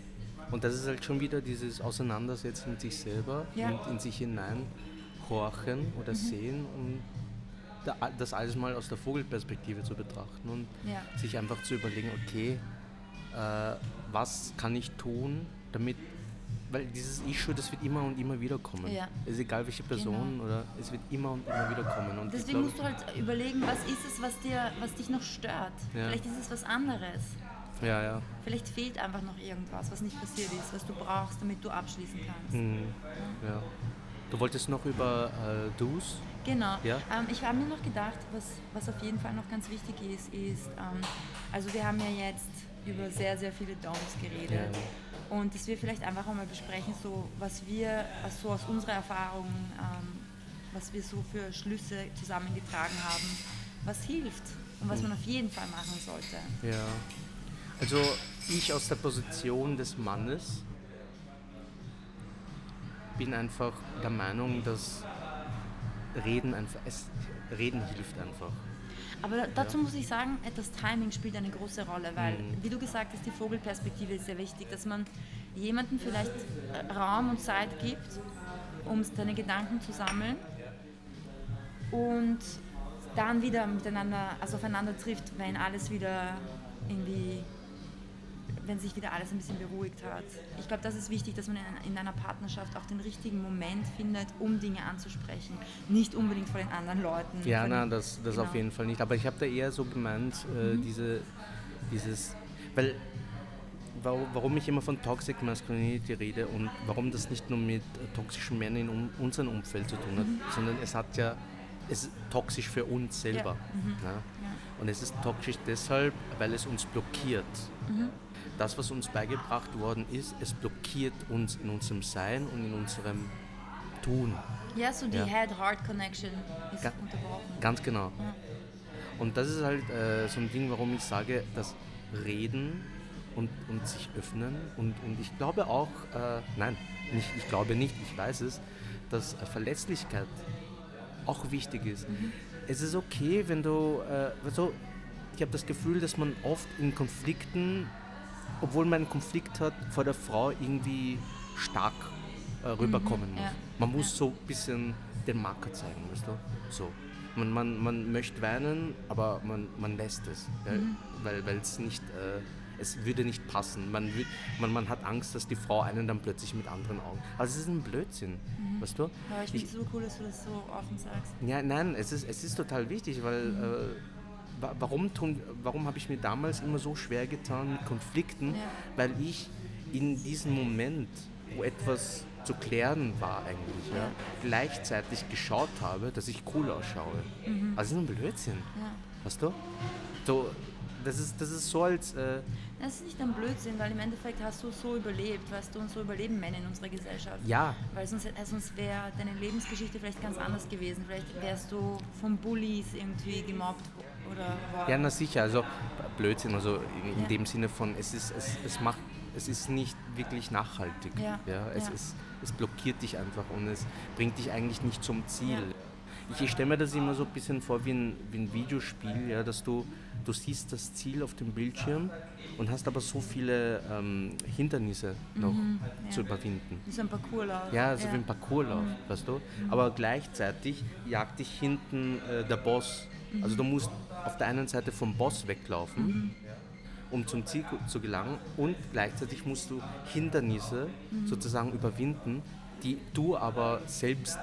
Und das ist halt schon wieder dieses Auseinandersetzen mit sich selber Ja. und in sich hinein horchen oder sehen und das alles mal aus der Vogelperspektive zu betrachten und Ja. sich einfach zu überlegen, okay, äh, was kann ich tun, damit, weil dieses Issue, das wird immer und immer wieder kommen. Ja. Es ist egal welche Person oder es wird immer und immer wieder kommen. Und Deswegen glaub, musst du halt überlegen, was ist es, was, dir, was dich noch stört. Ja. Vielleicht ist es was anderes. ja, ja. Vielleicht fehlt einfach noch irgendwas, was nicht passiert ist, was du brauchst, damit du abschließen kannst. Mhm. ja. Du wolltest noch über äh, Do's? Genau. Ja? Ähm, ich habe mir noch gedacht, was, was auf jeden Fall noch ganz wichtig ist, ist, ähm, also wir haben ja jetzt über sehr, sehr viele Don'ts geredet. Und dass wir vielleicht einfach einmal besprechen, so was wir also aus unserer Erfahrung, ähm, was wir so für Schlüsse zusammengetragen haben, was hilft und was man auf jeden Fall machen sollte. Ja. Also ich aus der Position des Mannes bin einfach der Meinung, dass Reden einfach, es, Reden hilft einfach. Aber dazu muss ich sagen, das Timing spielt eine große Rolle, weil, Mhm. wie du gesagt hast, die Vogelperspektive ist sehr wichtig, dass man jemandem vielleicht Raum und Zeit gibt, um seine Gedanken zu sammeln und dann wieder miteinander, also aufeinander trifft, wenn alles wieder irgendwie wenn sich wieder alles ein bisschen beruhigt hat. Ich glaube, das ist wichtig, dass man in, in einer Partnerschaft auch den richtigen Moment findet, um Dinge anzusprechen. Nicht unbedingt vor den anderen Leuten. Ja, nein, das, das genau. auf jeden Fall nicht. Aber ich habe da eher so gemeint, äh, diese, dieses, weil warum, ich immer von Toxic Masculinity rede und warum das nicht nur mit äh, toxischen Männern in unserem Umfeld zu tun hat, sondern es hat ja, es ist toxisch für uns selber. Ja. Und es ist toxisch deshalb, weil es uns blockiert. Das, was uns beigebracht worden ist, es blockiert uns in unserem Sein und in unserem Tun. Ja, so die Ja. Head-Heart-Connection ist Ga- unterbrochen. Ganz genau. Und das ist halt äh, so ein Ding, warum ich sage, das Reden und, und sich öffnen. Und, und ich glaube auch, äh, nein, nicht, ich glaube nicht, ich weiß es, dass äh, Verletzlichkeit auch wichtig ist. Es ist okay, wenn du, äh, also ich habe das Gefühl, dass man oft in Konflikten, obwohl man einen Konflikt hat, vor der Frau irgendwie stark äh, rüberkommen muss. ja. Man muss so ein bisschen den Marker zeigen, weißt du? So. Man, man, man möchte weinen, aber man, man lässt es, ja? weil weil es nicht, äh, es würde nicht passen. Man, man, man hat Angst, dass die Frau einen dann plötzlich mit anderen Augen. Also es ist ein Blödsinn, weißt du? Aber ich finde es so cool, dass du das so offen sagst. Ja, nein, es ist, es ist total wichtig, weil äh, wa- warum, tun- warum habe ich mir damals immer so schwer getan mit Konflikten? Ja. Weil ich in diesem Moment, wo etwas zu klären war eigentlich, ja, gleichzeitig geschaut habe, dass ich cool ausschaue. Also das ist ein Blödsinn, Ja. weißt du? So, das, ist, das ist so als... Äh, Das ist nicht ein Blödsinn, weil im Endeffekt hast du so überlebt, weißt du, und so überleben Männer in unserer Gesellschaft. ja, Weil sonst, sonst wäre deine Lebensgeschichte vielleicht ganz anders gewesen. Vielleicht wärst du von Bullies irgendwie gemobbt. Ja, na sicher, also Blödsinn, also in, Ja. dem Sinne von, es ist, es, es macht, es ist nicht wirklich nachhaltig. Ja, es, ja. Ist, es blockiert dich einfach und es bringt dich eigentlich nicht zum Ziel. Ich, ich stelle mir das immer so ein bisschen vor wie ein, wie ein Videospiel, ja, dass du, du siehst das Ziel auf dem Bildschirm und hast aber so viele ähm, Hindernisse noch Mhm, ja. zu überwinden. Wie so ein Parcourslauf. Ja, so wie ein Parcourslauf, weißt du? Aber gleichzeitig jagt dich hinten äh, der Boss. Also du musst auf der einen Seite vom Boss weglaufen, um zum Ziel zu gelangen und gleichzeitig musst du Hindernisse sozusagen überwinden, die du aber selbst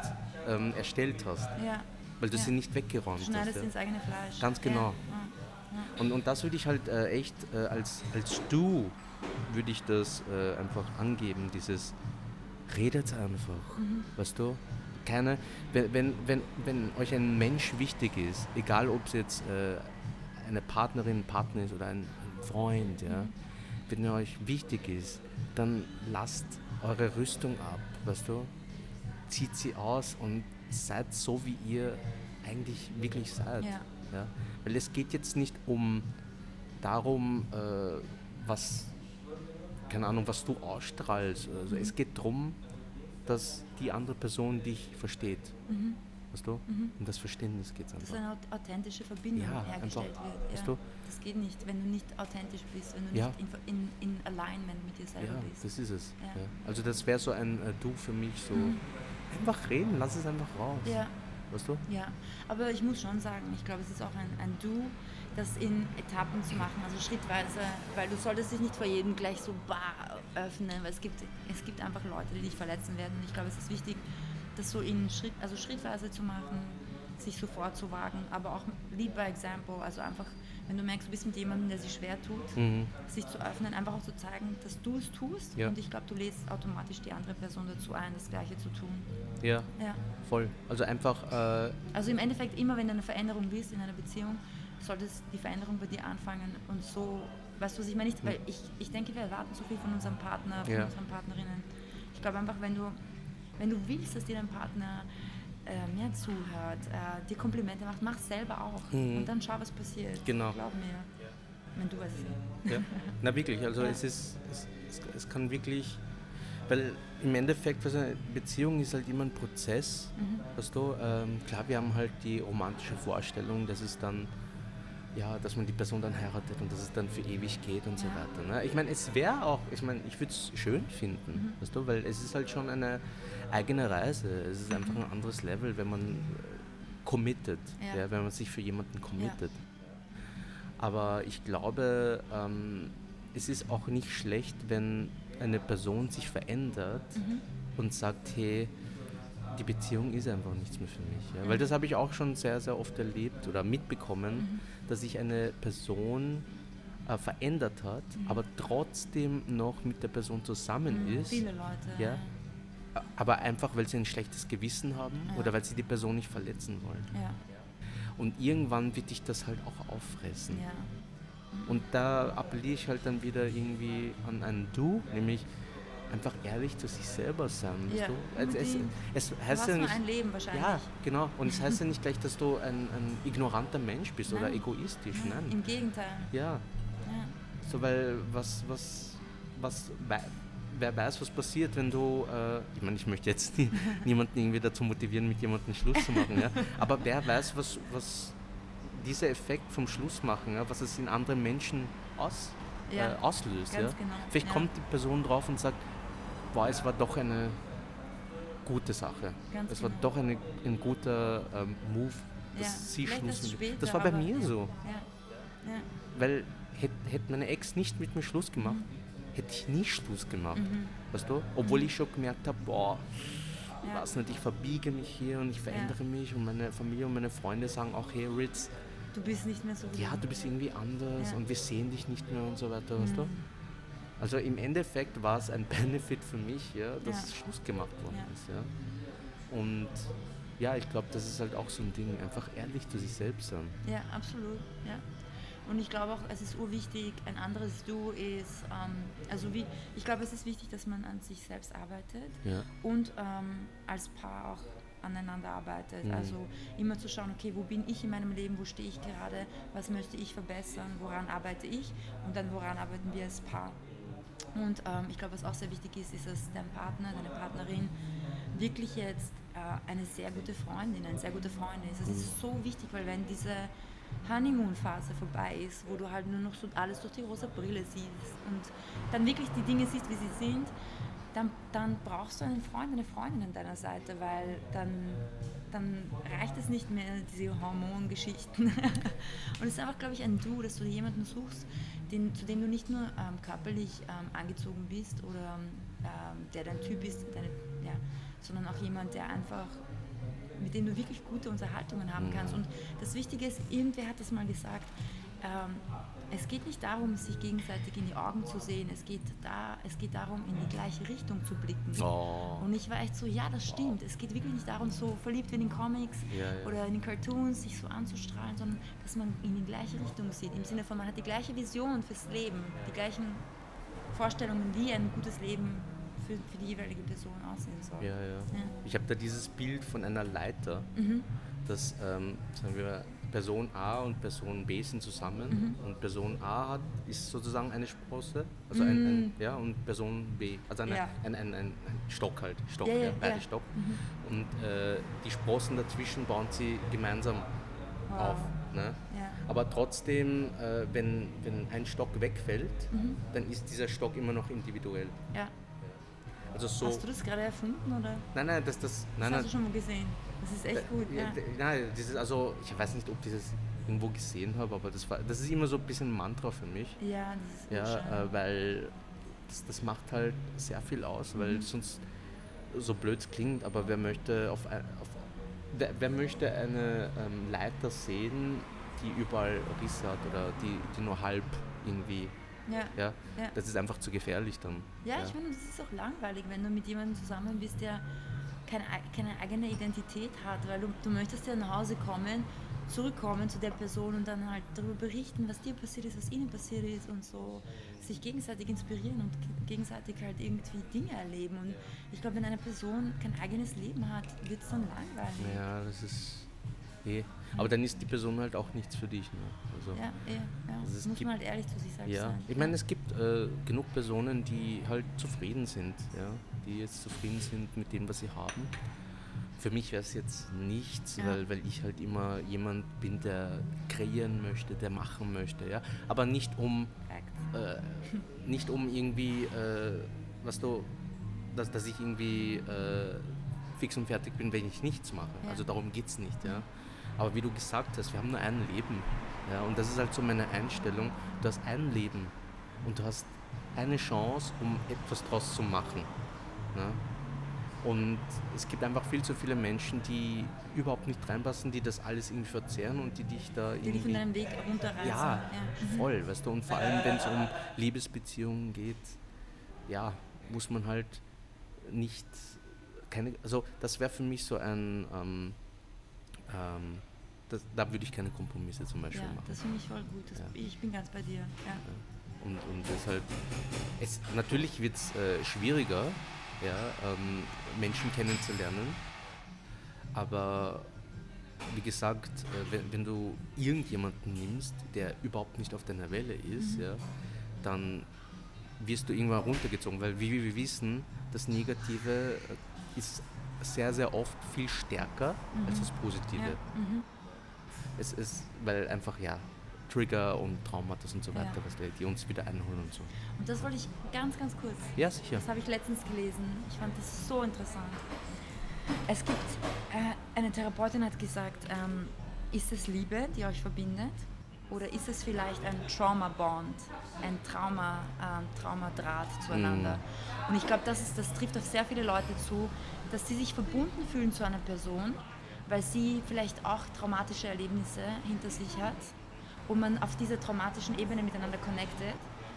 ähm, erstellt hast, Ja. weil du ja. sie nicht weggeräumt hast. Schneidest Ja. ins eigene Fleisch. Ganz genau. Ja. Und, und das würde ich halt äh, echt äh, als, als du würde ich das äh, einfach angeben, dieses redet einfach, weißt du? Keine, wenn, wenn, wenn, wenn euch ein Mensch wichtig ist, egal ob es jetzt äh, eine Partnerin, ein Partner ist oder ein, ein Freund, ja, wenn er euch wichtig ist, dann lasst eure Rüstung ab, weißt du? Zieht sie aus und seid so, wie ihr eigentlich wirklich seid. Ja. Ja? Weil es geht jetzt nicht um darum, äh, was, keine Ahnung, was du ausstrahlst. Also es geht darum, dass die andere Person dich versteht. Weißt du? Um das Verständnis geht es Dass einfach. eine aut- authentische Verbindung Ja, hergestellt einfach, wird. weißt Ja. du? Das geht nicht, wenn du nicht authentisch bist, wenn du Ja. nicht in, in, in Alignment mit dir selber Ja, bist. das ist es. Ja. Also das wäre so ein äh, Du für mich, so einfach reden, lass es einfach raus. Ja, Weißt du? ja. Aber ich muss schon sagen, ich glaube, es ist auch ein, ein Du, das in Etappen zu machen, also schrittweise, weil du solltest dich nicht vor jedem gleich so bar öffnen, weil es gibt, es gibt einfach Leute, die dich verletzen werden. Und ich glaube, es ist wichtig, das so in Schritt, also schrittweise zu machen, sich so vorzuwagen, aber auch lead by example, also einfach, wenn du merkst, du bist mit jemandem, der sich schwer tut, Mhm. sich zu öffnen, einfach auch zu zeigen, dass du es tust Ja. und ich glaube, du lädst automatisch die andere Person dazu ein, das Gleiche zu tun. Ja, Ja. voll. Also einfach, äh, Also im Endeffekt, immer wenn du eine Veränderung willst in einer Beziehung, solltest die Veränderung bei dir anfangen und so, weißt du, was ich meine? Nicht, weil ich, ich denke, wir erwarten so viel von unserem Partner, von Ja. unseren Partnerinnen. Ich glaube einfach, wenn du, wenn du willst, dass dir dein Partner äh, mehr zuhört, äh, dir Komplimente macht, mach selber auch. Mhm. Und dann schau, was passiert. Genau. Glaub mir. Wenn du es nicht. Ja, na wirklich, also Ja. es ist, es, es, es kann wirklich, weil im Endeffekt, also eine Beziehung ist halt immer ein Prozess, Mhm. weißt du, ähm, klar, wir haben halt die romantische Vorstellung, dass es dann, ja, dass man die Person dann heiratet und dass es dann für ewig geht und so Ja. weiter. Ne? Ich meine, es wäre auch, ich meine, ich würde es schön finden, Mhm. weißt du, weil es ist halt schon eine eigene Reise, es ist einfach ein anderes Level, wenn man äh, committet, Ja. ja. wenn man sich für jemanden committet. Aber ich glaube, ähm, es ist auch nicht schlecht, wenn eine Person sich verändert Mhm. und sagt, hey, die Beziehung ist einfach nichts mehr für mich. Ja? Weil das habe ich auch schon sehr, sehr oft erlebt oder mitbekommen, Mhm. dass sich eine Person äh, verändert hat, aber trotzdem noch mit der Person zusammen ist. Mhm. Viele Leute. Ja. Aber einfach, weil sie ein schlechtes Gewissen haben Ja. oder weil sie die Person nicht verletzen wollen. Ja, Und irgendwann wird dich das halt auch auffressen. ja. Und da appelliere ich halt dann wieder irgendwie an ein Du, nämlich einfach ehrlich zu sich selber sein. Ja, du? Es, es, heißt ja nicht. ein Leben wahrscheinlich. Ja, genau. Und es heißt ja nicht gleich, dass du ein, ein ignoranter Mensch bist oder Nein. egoistisch. Nein. Im Gegenteil. Ja, Ja. so weil was, was, was, wer weiß, was passiert, wenn du, äh, ich meine, ich möchte jetzt nie, niemanden irgendwie dazu motivieren, mit jemandem Schluss zu machen, ja, aber wer weiß, was, was dieser Effekt vom Schlussmachen, ja, was es in anderen Menschen aus, Ja, äh, auslöst. ja. genau, Vielleicht kommt die Person drauf und sagt, boah, es war doch eine gute Sache. Ganz es war genau. doch eine, ein guter ähm, Move, dass Ja, sie Schluss mit später, Das war bei mir so. Ja. Ja. Weil hätte hätt meine Ex nicht mit mir Schluss gemacht, Mhm. hätte ich nie Schluss gemacht. Weißt du? Obwohl ich schon gemerkt habe, boah, Ja. weiß nicht, ich verbiege mich hier und ich verändere mich und meine Familie und meine Freunde sagen auch, hey Ritz, Du bist nicht mehr so ja, du bist irgendwie anders Ja. Mhm. und wir sehen dich nicht mehr und so weiter, weißt du? Also im Endeffekt war es ein Benefit für mich, ja, dass Ja. Schluss gemacht worden Ja. ist. Ja. Und ja, ich glaube, das ist halt auch so ein Ding, einfach ehrlich zu sich selbst sein. Ja, absolut. Ja. Und ich glaube auch, es ist urwichtig, ein anderes Du ist, ähm, also wie, ich glaube, es ist wichtig, dass man an sich selbst arbeitet Ja. und ähm, als Paar auch aneinander arbeitet. Mhm. Also immer zu schauen, okay, wo bin ich in meinem Leben, wo stehe ich gerade, was möchte ich verbessern, woran arbeite ich und dann woran arbeiten wir als Paar. Und ähm, ich glaube, was auch sehr wichtig ist, ist, dass dein Partner, deine Partnerin wirklich jetzt äh, eine sehr gute Freundin, ein sehr guter Freund ist. Das ist so wichtig, weil wenn diese Honeymoon-Phase vorbei ist, wo du halt nur noch so alles durch die rosa Brille siehst und dann wirklich die Dinge siehst, wie sie sind, dann, dann brauchst du einen Freund, eine Freundin an deiner Seite, weil dann, dann reicht es nicht mehr, diese Hormongeschichten. und es ist einfach, glaube ich, ein Du, dass du jemanden suchst, den, zu dem du nicht nur ähm, körperlich ähm, angezogen bist oder ähm, der dein Typ ist, deine, ja, sondern auch jemand, der einfach mit dem du wirklich gute Unterhaltungen haben kannst. Und das Wichtige ist, irgendwer hat das mal gesagt, ähm, es geht nicht darum, sich gegenseitig in die Augen zu sehen, es geht, da, es geht darum, in die gleiche Richtung zu blicken. Oh. Und ich war echt so, ja, das stimmt. Es geht wirklich nicht darum, so verliebt wie in den Comics Ja, ja. oder in den Cartoons, sich so anzustrahlen, sondern dass man in die gleiche Richtung sieht. Im Sinne von, man hat die gleiche Vision fürs Leben, die gleichen Vorstellungen, wie ein gutes Leben für, für die jeweilige Person aussehen soll. Ja. Ich habe da dieses Bild von einer Leiter, Mhm. dass, ähm, sagen wir, Person A und Person B sind zusammen Mhm. und Person A hat, ist sozusagen eine Sprosse, also ein, ein, ja, und Person B, also eine, Mhm. Ja. ein, ein, ein, Stock halt, Stock, Ja, ja, beide ja. Mhm. Stock. Und äh, die Sprossen dazwischen bauen sie gemeinsam Wow. auf. Ne? Aber trotzdem, äh, wenn, wenn ein Stock wegfällt, Mhm. dann ist dieser Stock immer noch individuell. Ja. Also so. Hast du das gerade erfunden oder? Nein, nein, das, das, Das nein, hast nein, du schon mal gesehen. Das ist echt gut, Ja, ja. Nein, dieses, also ich weiß nicht, ob ich das irgendwo gesehen habe, aber das, war, das ist immer so ein bisschen ein Mantra für mich. Ja, das ist Ja, äh, weil das, das macht halt sehr viel aus, weil Mhm. sonst so blöd es klingt, aber wer möchte auf, ein- auf wer, wer möchte eine ähm, Leiter sehen, die überall Risse hat oder die, die nur halb irgendwie, ja. ja, Ja. das ist einfach zu gefährlich dann. Ja, ich finde, das ist auch langweilig, wenn du mit jemandem zusammen bist, der keine, ei- keine eigene Identität hat, weil du, du möchtest ja nach Hause kommen, zurückkommen zu der Person und dann halt darüber berichten, was dir passiert ist, was ihnen passiert ist und so sich gegenseitig inspirieren und ge- gegenseitig halt irgendwie Dinge erleben. Und ich glaube, wenn eine Person kein eigenes Leben hat, wird es dann langweilig. Ja, das ist eh. Aber dann ist die Person halt auch nichts für dich. Ne? Also, Ja, ja, ja. Also es muss gibt- man halt ehrlich zu sich selbst Ja, sein. ich meine, es gibt äh, genug Personen, die halt zufrieden sind, ja, die jetzt zufrieden sind mit dem, was sie haben. Für mich wäre es jetzt nichts, Ja. weil, weil ich halt immer jemand bin, der kreieren möchte, der machen möchte, ja. Aber nicht um, äh, nicht um irgendwie, äh, was du, dass, dass ich irgendwie äh, fix und fertig bin, wenn ich nichts mache. Ja. Also darum geht es nicht, ja. Aber wie du gesagt hast, wir haben nur ein Leben. Ja, und das ist halt so meine Einstellung. Du hast ein Leben. und du hast eine Chance, um etwas draus zu machen. Ne? Und es gibt einfach viel zu viele Menschen, die überhaupt nicht reinpassen, die das alles irgendwie verzehren und die dich da Die dich von irgendwie... deinem Weg runterreißen. Ja, voll, weißt du, und vor allem, wenn es um Liebesbeziehungen geht, ja, muss man halt nicht keine, also das wäre für mich so ein, ähm, ähm, das, da würde ich keine Kompromisse zum Beispiel Ja, machen. das finde ich voll gut. Das, Ja. Ich bin ganz bei dir. Ja. Und, und deshalb, es, natürlich wird es äh, schwieriger, ja, ähm, Menschen kennenzulernen, aber wie gesagt, äh, wenn, wenn du irgendjemanden nimmst, der überhaupt nicht auf deiner Welle ist, ja, dann wirst du irgendwann runtergezogen, weil wie wir wissen, das Negative äh, ist sehr, sehr oft viel stärker als das Positive. Ja. Mhm. Es ist, weil einfach, ja, Trigger und Traumata und so weiter, Ja. die uns wieder einholen und so. Und das wollte ich ganz, ganz kurz. Ja, sicher. Das habe ich letztens gelesen. Ich fand das so interessant. Es gibt, äh, eine Therapeutin hat gesagt, ähm, ist es Liebe, die euch verbindet? Oder ist es vielleicht ein Trauma-Bond, ein Trauma, ähm, Traumadraht zueinander? Und ich glaube, das, ist- das trifft auf sehr viele Leute zu, dass sie sich verbunden fühlen zu einer Person, weil sie vielleicht auch traumatische Erlebnisse hinter sich hat und man auf dieser traumatischen Ebene miteinander connectet.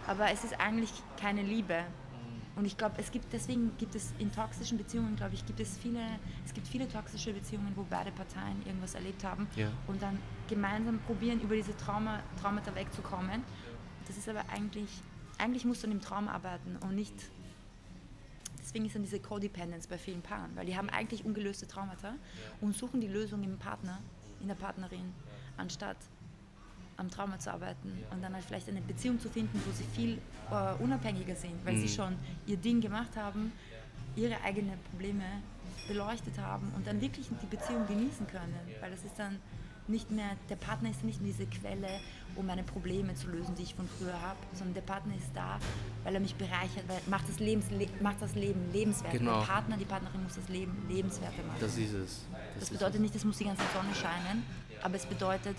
Aber es ist eigentlich keine Liebe. Und ich glaube, es gibt deswegen gibt es in toxischen Beziehungen, glaube ich, gibt es viele, es gibt viele toxische Beziehungen, wo beide Parteien irgendwas erlebt haben Ja. und dann gemeinsam probieren, über diese Trauma, Traumata wegzukommen. Das ist aber eigentlich, eigentlich musst du an dem Traum arbeiten und nicht. Deswegen ist dann diese Codependence bei vielen Paaren, weil die haben eigentlich ungelöste Traumata und suchen die Lösung im Partner, in der Partnerin, anstatt am Trauma zu arbeiten und dann halt vielleicht eine Beziehung zu finden, wo sie viel äh, unabhängiger sind, weil sie schon ihr Ding gemacht haben, ihre eigenen Probleme beleuchtet haben und dann wirklich die Beziehung genießen können, weil das ist dann nicht mehr, der Partner ist nicht mehr diese Quelle, um meine Probleme zu lösen, die ich von früher habe, sondern der Partner ist da, weil er mich bereichert, weil macht das, Lebens, le, macht das Leben lebenswert. Genau. Der Partner, die Partnerin muss das Leben lebenswerter machen. Das ist es. Das ist bedeutet es. nicht, es muss die ganze Sonne scheinen, aber es bedeutet,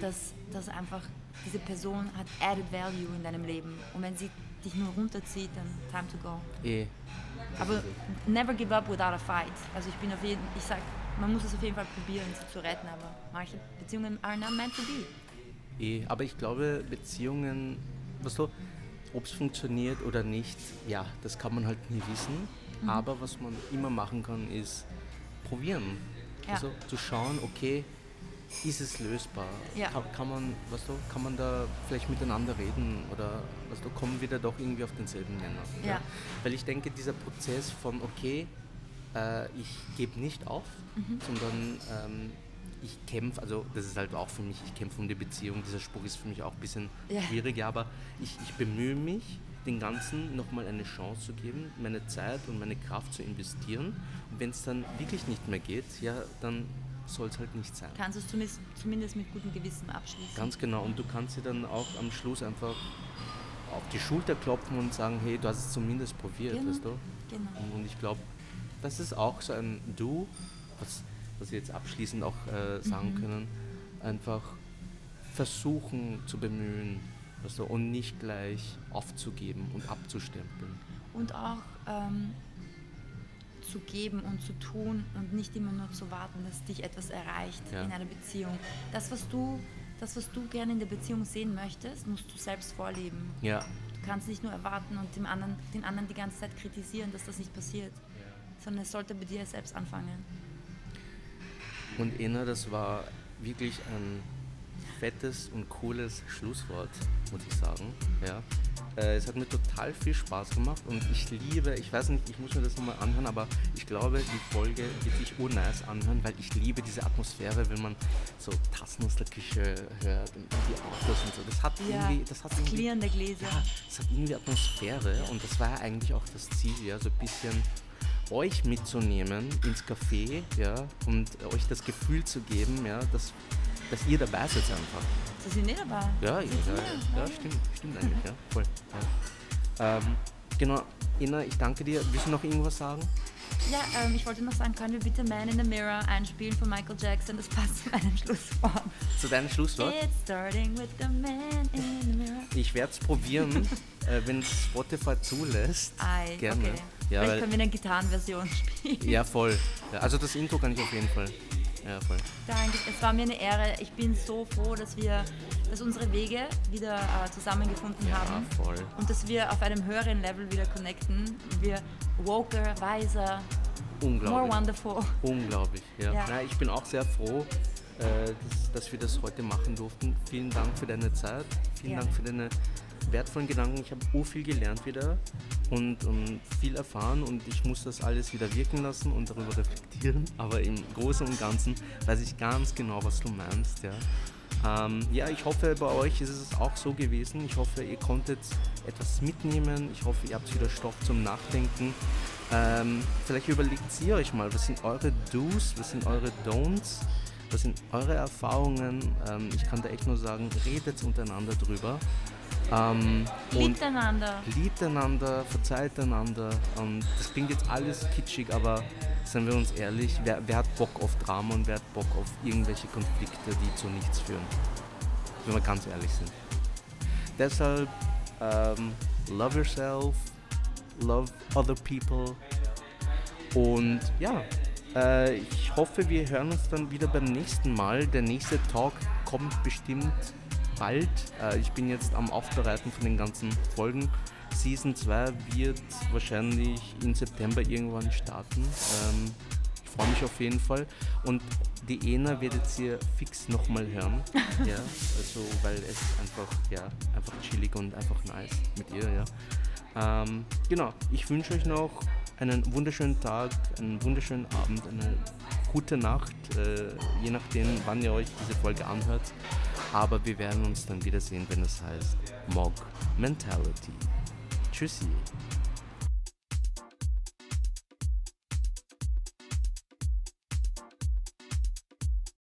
dass, dass einfach diese Person hat added value in deinem Leben. Und wenn sie dich nur runterzieht, dann time to go. Eh, Aber never give up without a fight. Also ich bin auf jeden, ich sag, man muss es auf jeden Fall probieren, sie zu retten, aber manche Beziehungen are not meant to be. eh. Aber ich glaube, Beziehungen, was du, ob es funktioniert oder nicht, ja, das kann man halt nie wissen. Mhm. Aber was man immer machen kann, ist probieren. Ja. Also zu schauen, okay, ist es lösbar? Ja. Kann, kann, man, was du, kann man da vielleicht miteinander reden oder was du, kommen wir da doch irgendwie auf denselben Nenner? Ja. Weil ich denke, dieser Prozess von, okay, äh, ich gebe nicht auf, Mhm. sondern ähm, ich kämpfe, also das ist halt auch für mich, ich kämpfe um die Beziehung, dieser Spruch ist für mich auch ein bisschen Ja. schwierig, ja, aber ich, ich bemühe mich, den Ganzen nochmal eine Chance zu geben, meine Zeit und meine Kraft zu investieren. Und wenn es dann wirklich nicht mehr geht, ja, dann soll es halt nicht sein. Kannst du es zumindest, zumindest mit gutem Gewissen abschließen. Ganz genau. Und du kannst dir dann auch am Schluss einfach auf die Schulter klopfen und sagen, hey, du hast es zumindest probiert, Genau. weißt du? Genau. Und ich glaube, das ist auch so ein Du, was, was wir jetzt abschließend auch äh, sagen Mhm. können, einfach versuchen zu bemühen weißt du, und nicht gleich aufzugeben und abzustempeln. Und auch ähm, zu geben und zu tun und nicht immer nur zu warten, dass dich etwas erreicht Ja. in einer Beziehung. Das was, du, das, was du gerne in der Beziehung sehen möchtest, musst du selbst vorleben. Ja, Du kannst nicht nur erwarten und dem anderen, den anderen die ganze Zeit kritisieren, dass das nicht passiert, sondern es sollte bei dir selbst anfangen. und Ena, das war wirklich ein fettes und cooles Schlusswort, muss ich sagen. Ja. Äh, es hat mir total viel Spaß gemacht und ich liebe, ich weiß nicht, ich muss mir das nochmal anhören, aber ich glaube, die Folge wird sich urnice anhören, weil ich liebe diese Atmosphäre, wenn man so Tassen aus der Küche hört und die Autos und so. Das hat irgendwie, das hat irgendwie, klirrende Gläser. ja, das hat irgendwie Atmosphäre und das war ja eigentlich auch das Ziel, ja, so ein bisschen euch mitzunehmen ins Café, ja, und euch das Gefühl zu geben, ja, dass, dass ihr dabei seid einfach. Sie sind nicht dabei. Ja, ja, Sie ja, ja, stimmt, stimmt eigentlich, ja, voll. Ja. Ähm, genau, Ina, ich danke dir. Willst du noch irgendwas sagen? Ja, ähm, ich wollte noch sagen, können wir bitte Man in the Mirror einspielen von Michael Jackson? Das passt zu meinem Schlusswort. Zu deinem Schlusswort? It's starting with the man in the mirror. Ich werde es probieren, äh, wenn Spotify zulässt. Ei, Gerne. okay. Ja, Vielleicht können wir eine Gitarrenversion spielen. ja, voll. Ja, also das Intro kann ich auf jeden Fall. Ja, voll. Danke, es war mir eine Ehre. Ich bin so froh, dass wir, dass unsere Wege wieder äh, zusammengefunden Ja, haben. voll. Und dass wir auf einem höheren Level wieder connecten. Wir woker, weiser, more wonderful. Unglaublich, ja. Ja. Na, ich bin auch sehr froh, äh, dass, dass wir das heute machen durften. Vielen Dank für deine Zeit, vielen Gerne. Dank für deine wertvollen Gedanken. Ich habe so viel gelernt wieder und, und viel erfahren und ich muss das alles wieder wirken lassen und darüber reflektieren. Aber im Großen und Ganzen weiß ich ganz genau, was du meinst. Ja. Ähm, ja, ich hoffe, bei euch ist es auch so gewesen. Ich hoffe, ihr konntet etwas mitnehmen. Ich hoffe, ihr habt wieder Stoff zum Nachdenken. Ähm, vielleicht überlegt ihr euch mal, was sind eure Do's, was sind eure Don'ts, was sind eure Erfahrungen. Ähm, ich kann da echt nur sagen, redet untereinander drüber. Ähm, Liebt einander. liebt einander, verzeiht einander. Und das klingt jetzt alles kitschig, aber seien wir uns ehrlich, wer, wer hat Bock auf Drama und wer hat Bock auf irgendwelche Konflikte, die zu nichts führen? Wenn wir ganz ehrlich sind. Deshalb, ähm, love yourself, love other people. Und ja, äh, ich hoffe, wir hören uns dann wieder beim nächsten Mal. Der nächste Talk kommt bestimmt bald. Äh, ich bin jetzt am Aufbereiten von den ganzen Folgen. Season 2 wird wahrscheinlich im September irgendwann starten. Ähm, ich freue mich auf jeden Fall. Und die Ena werdet ihr fix nochmal hören. ja, also, weil es einfach, ja, einfach chillig und einfach nice mit ihr, ja. Ähm, genau, ich wünsche euch noch einen wunderschönen Tag, einen wunderschönen Abend, eine gute Nacht, äh, je nachdem, wann ihr euch diese Folge anhört. Aber wir werden uns dann wiedersehen, wenn es heißt Mog Mentality. Tschüssi.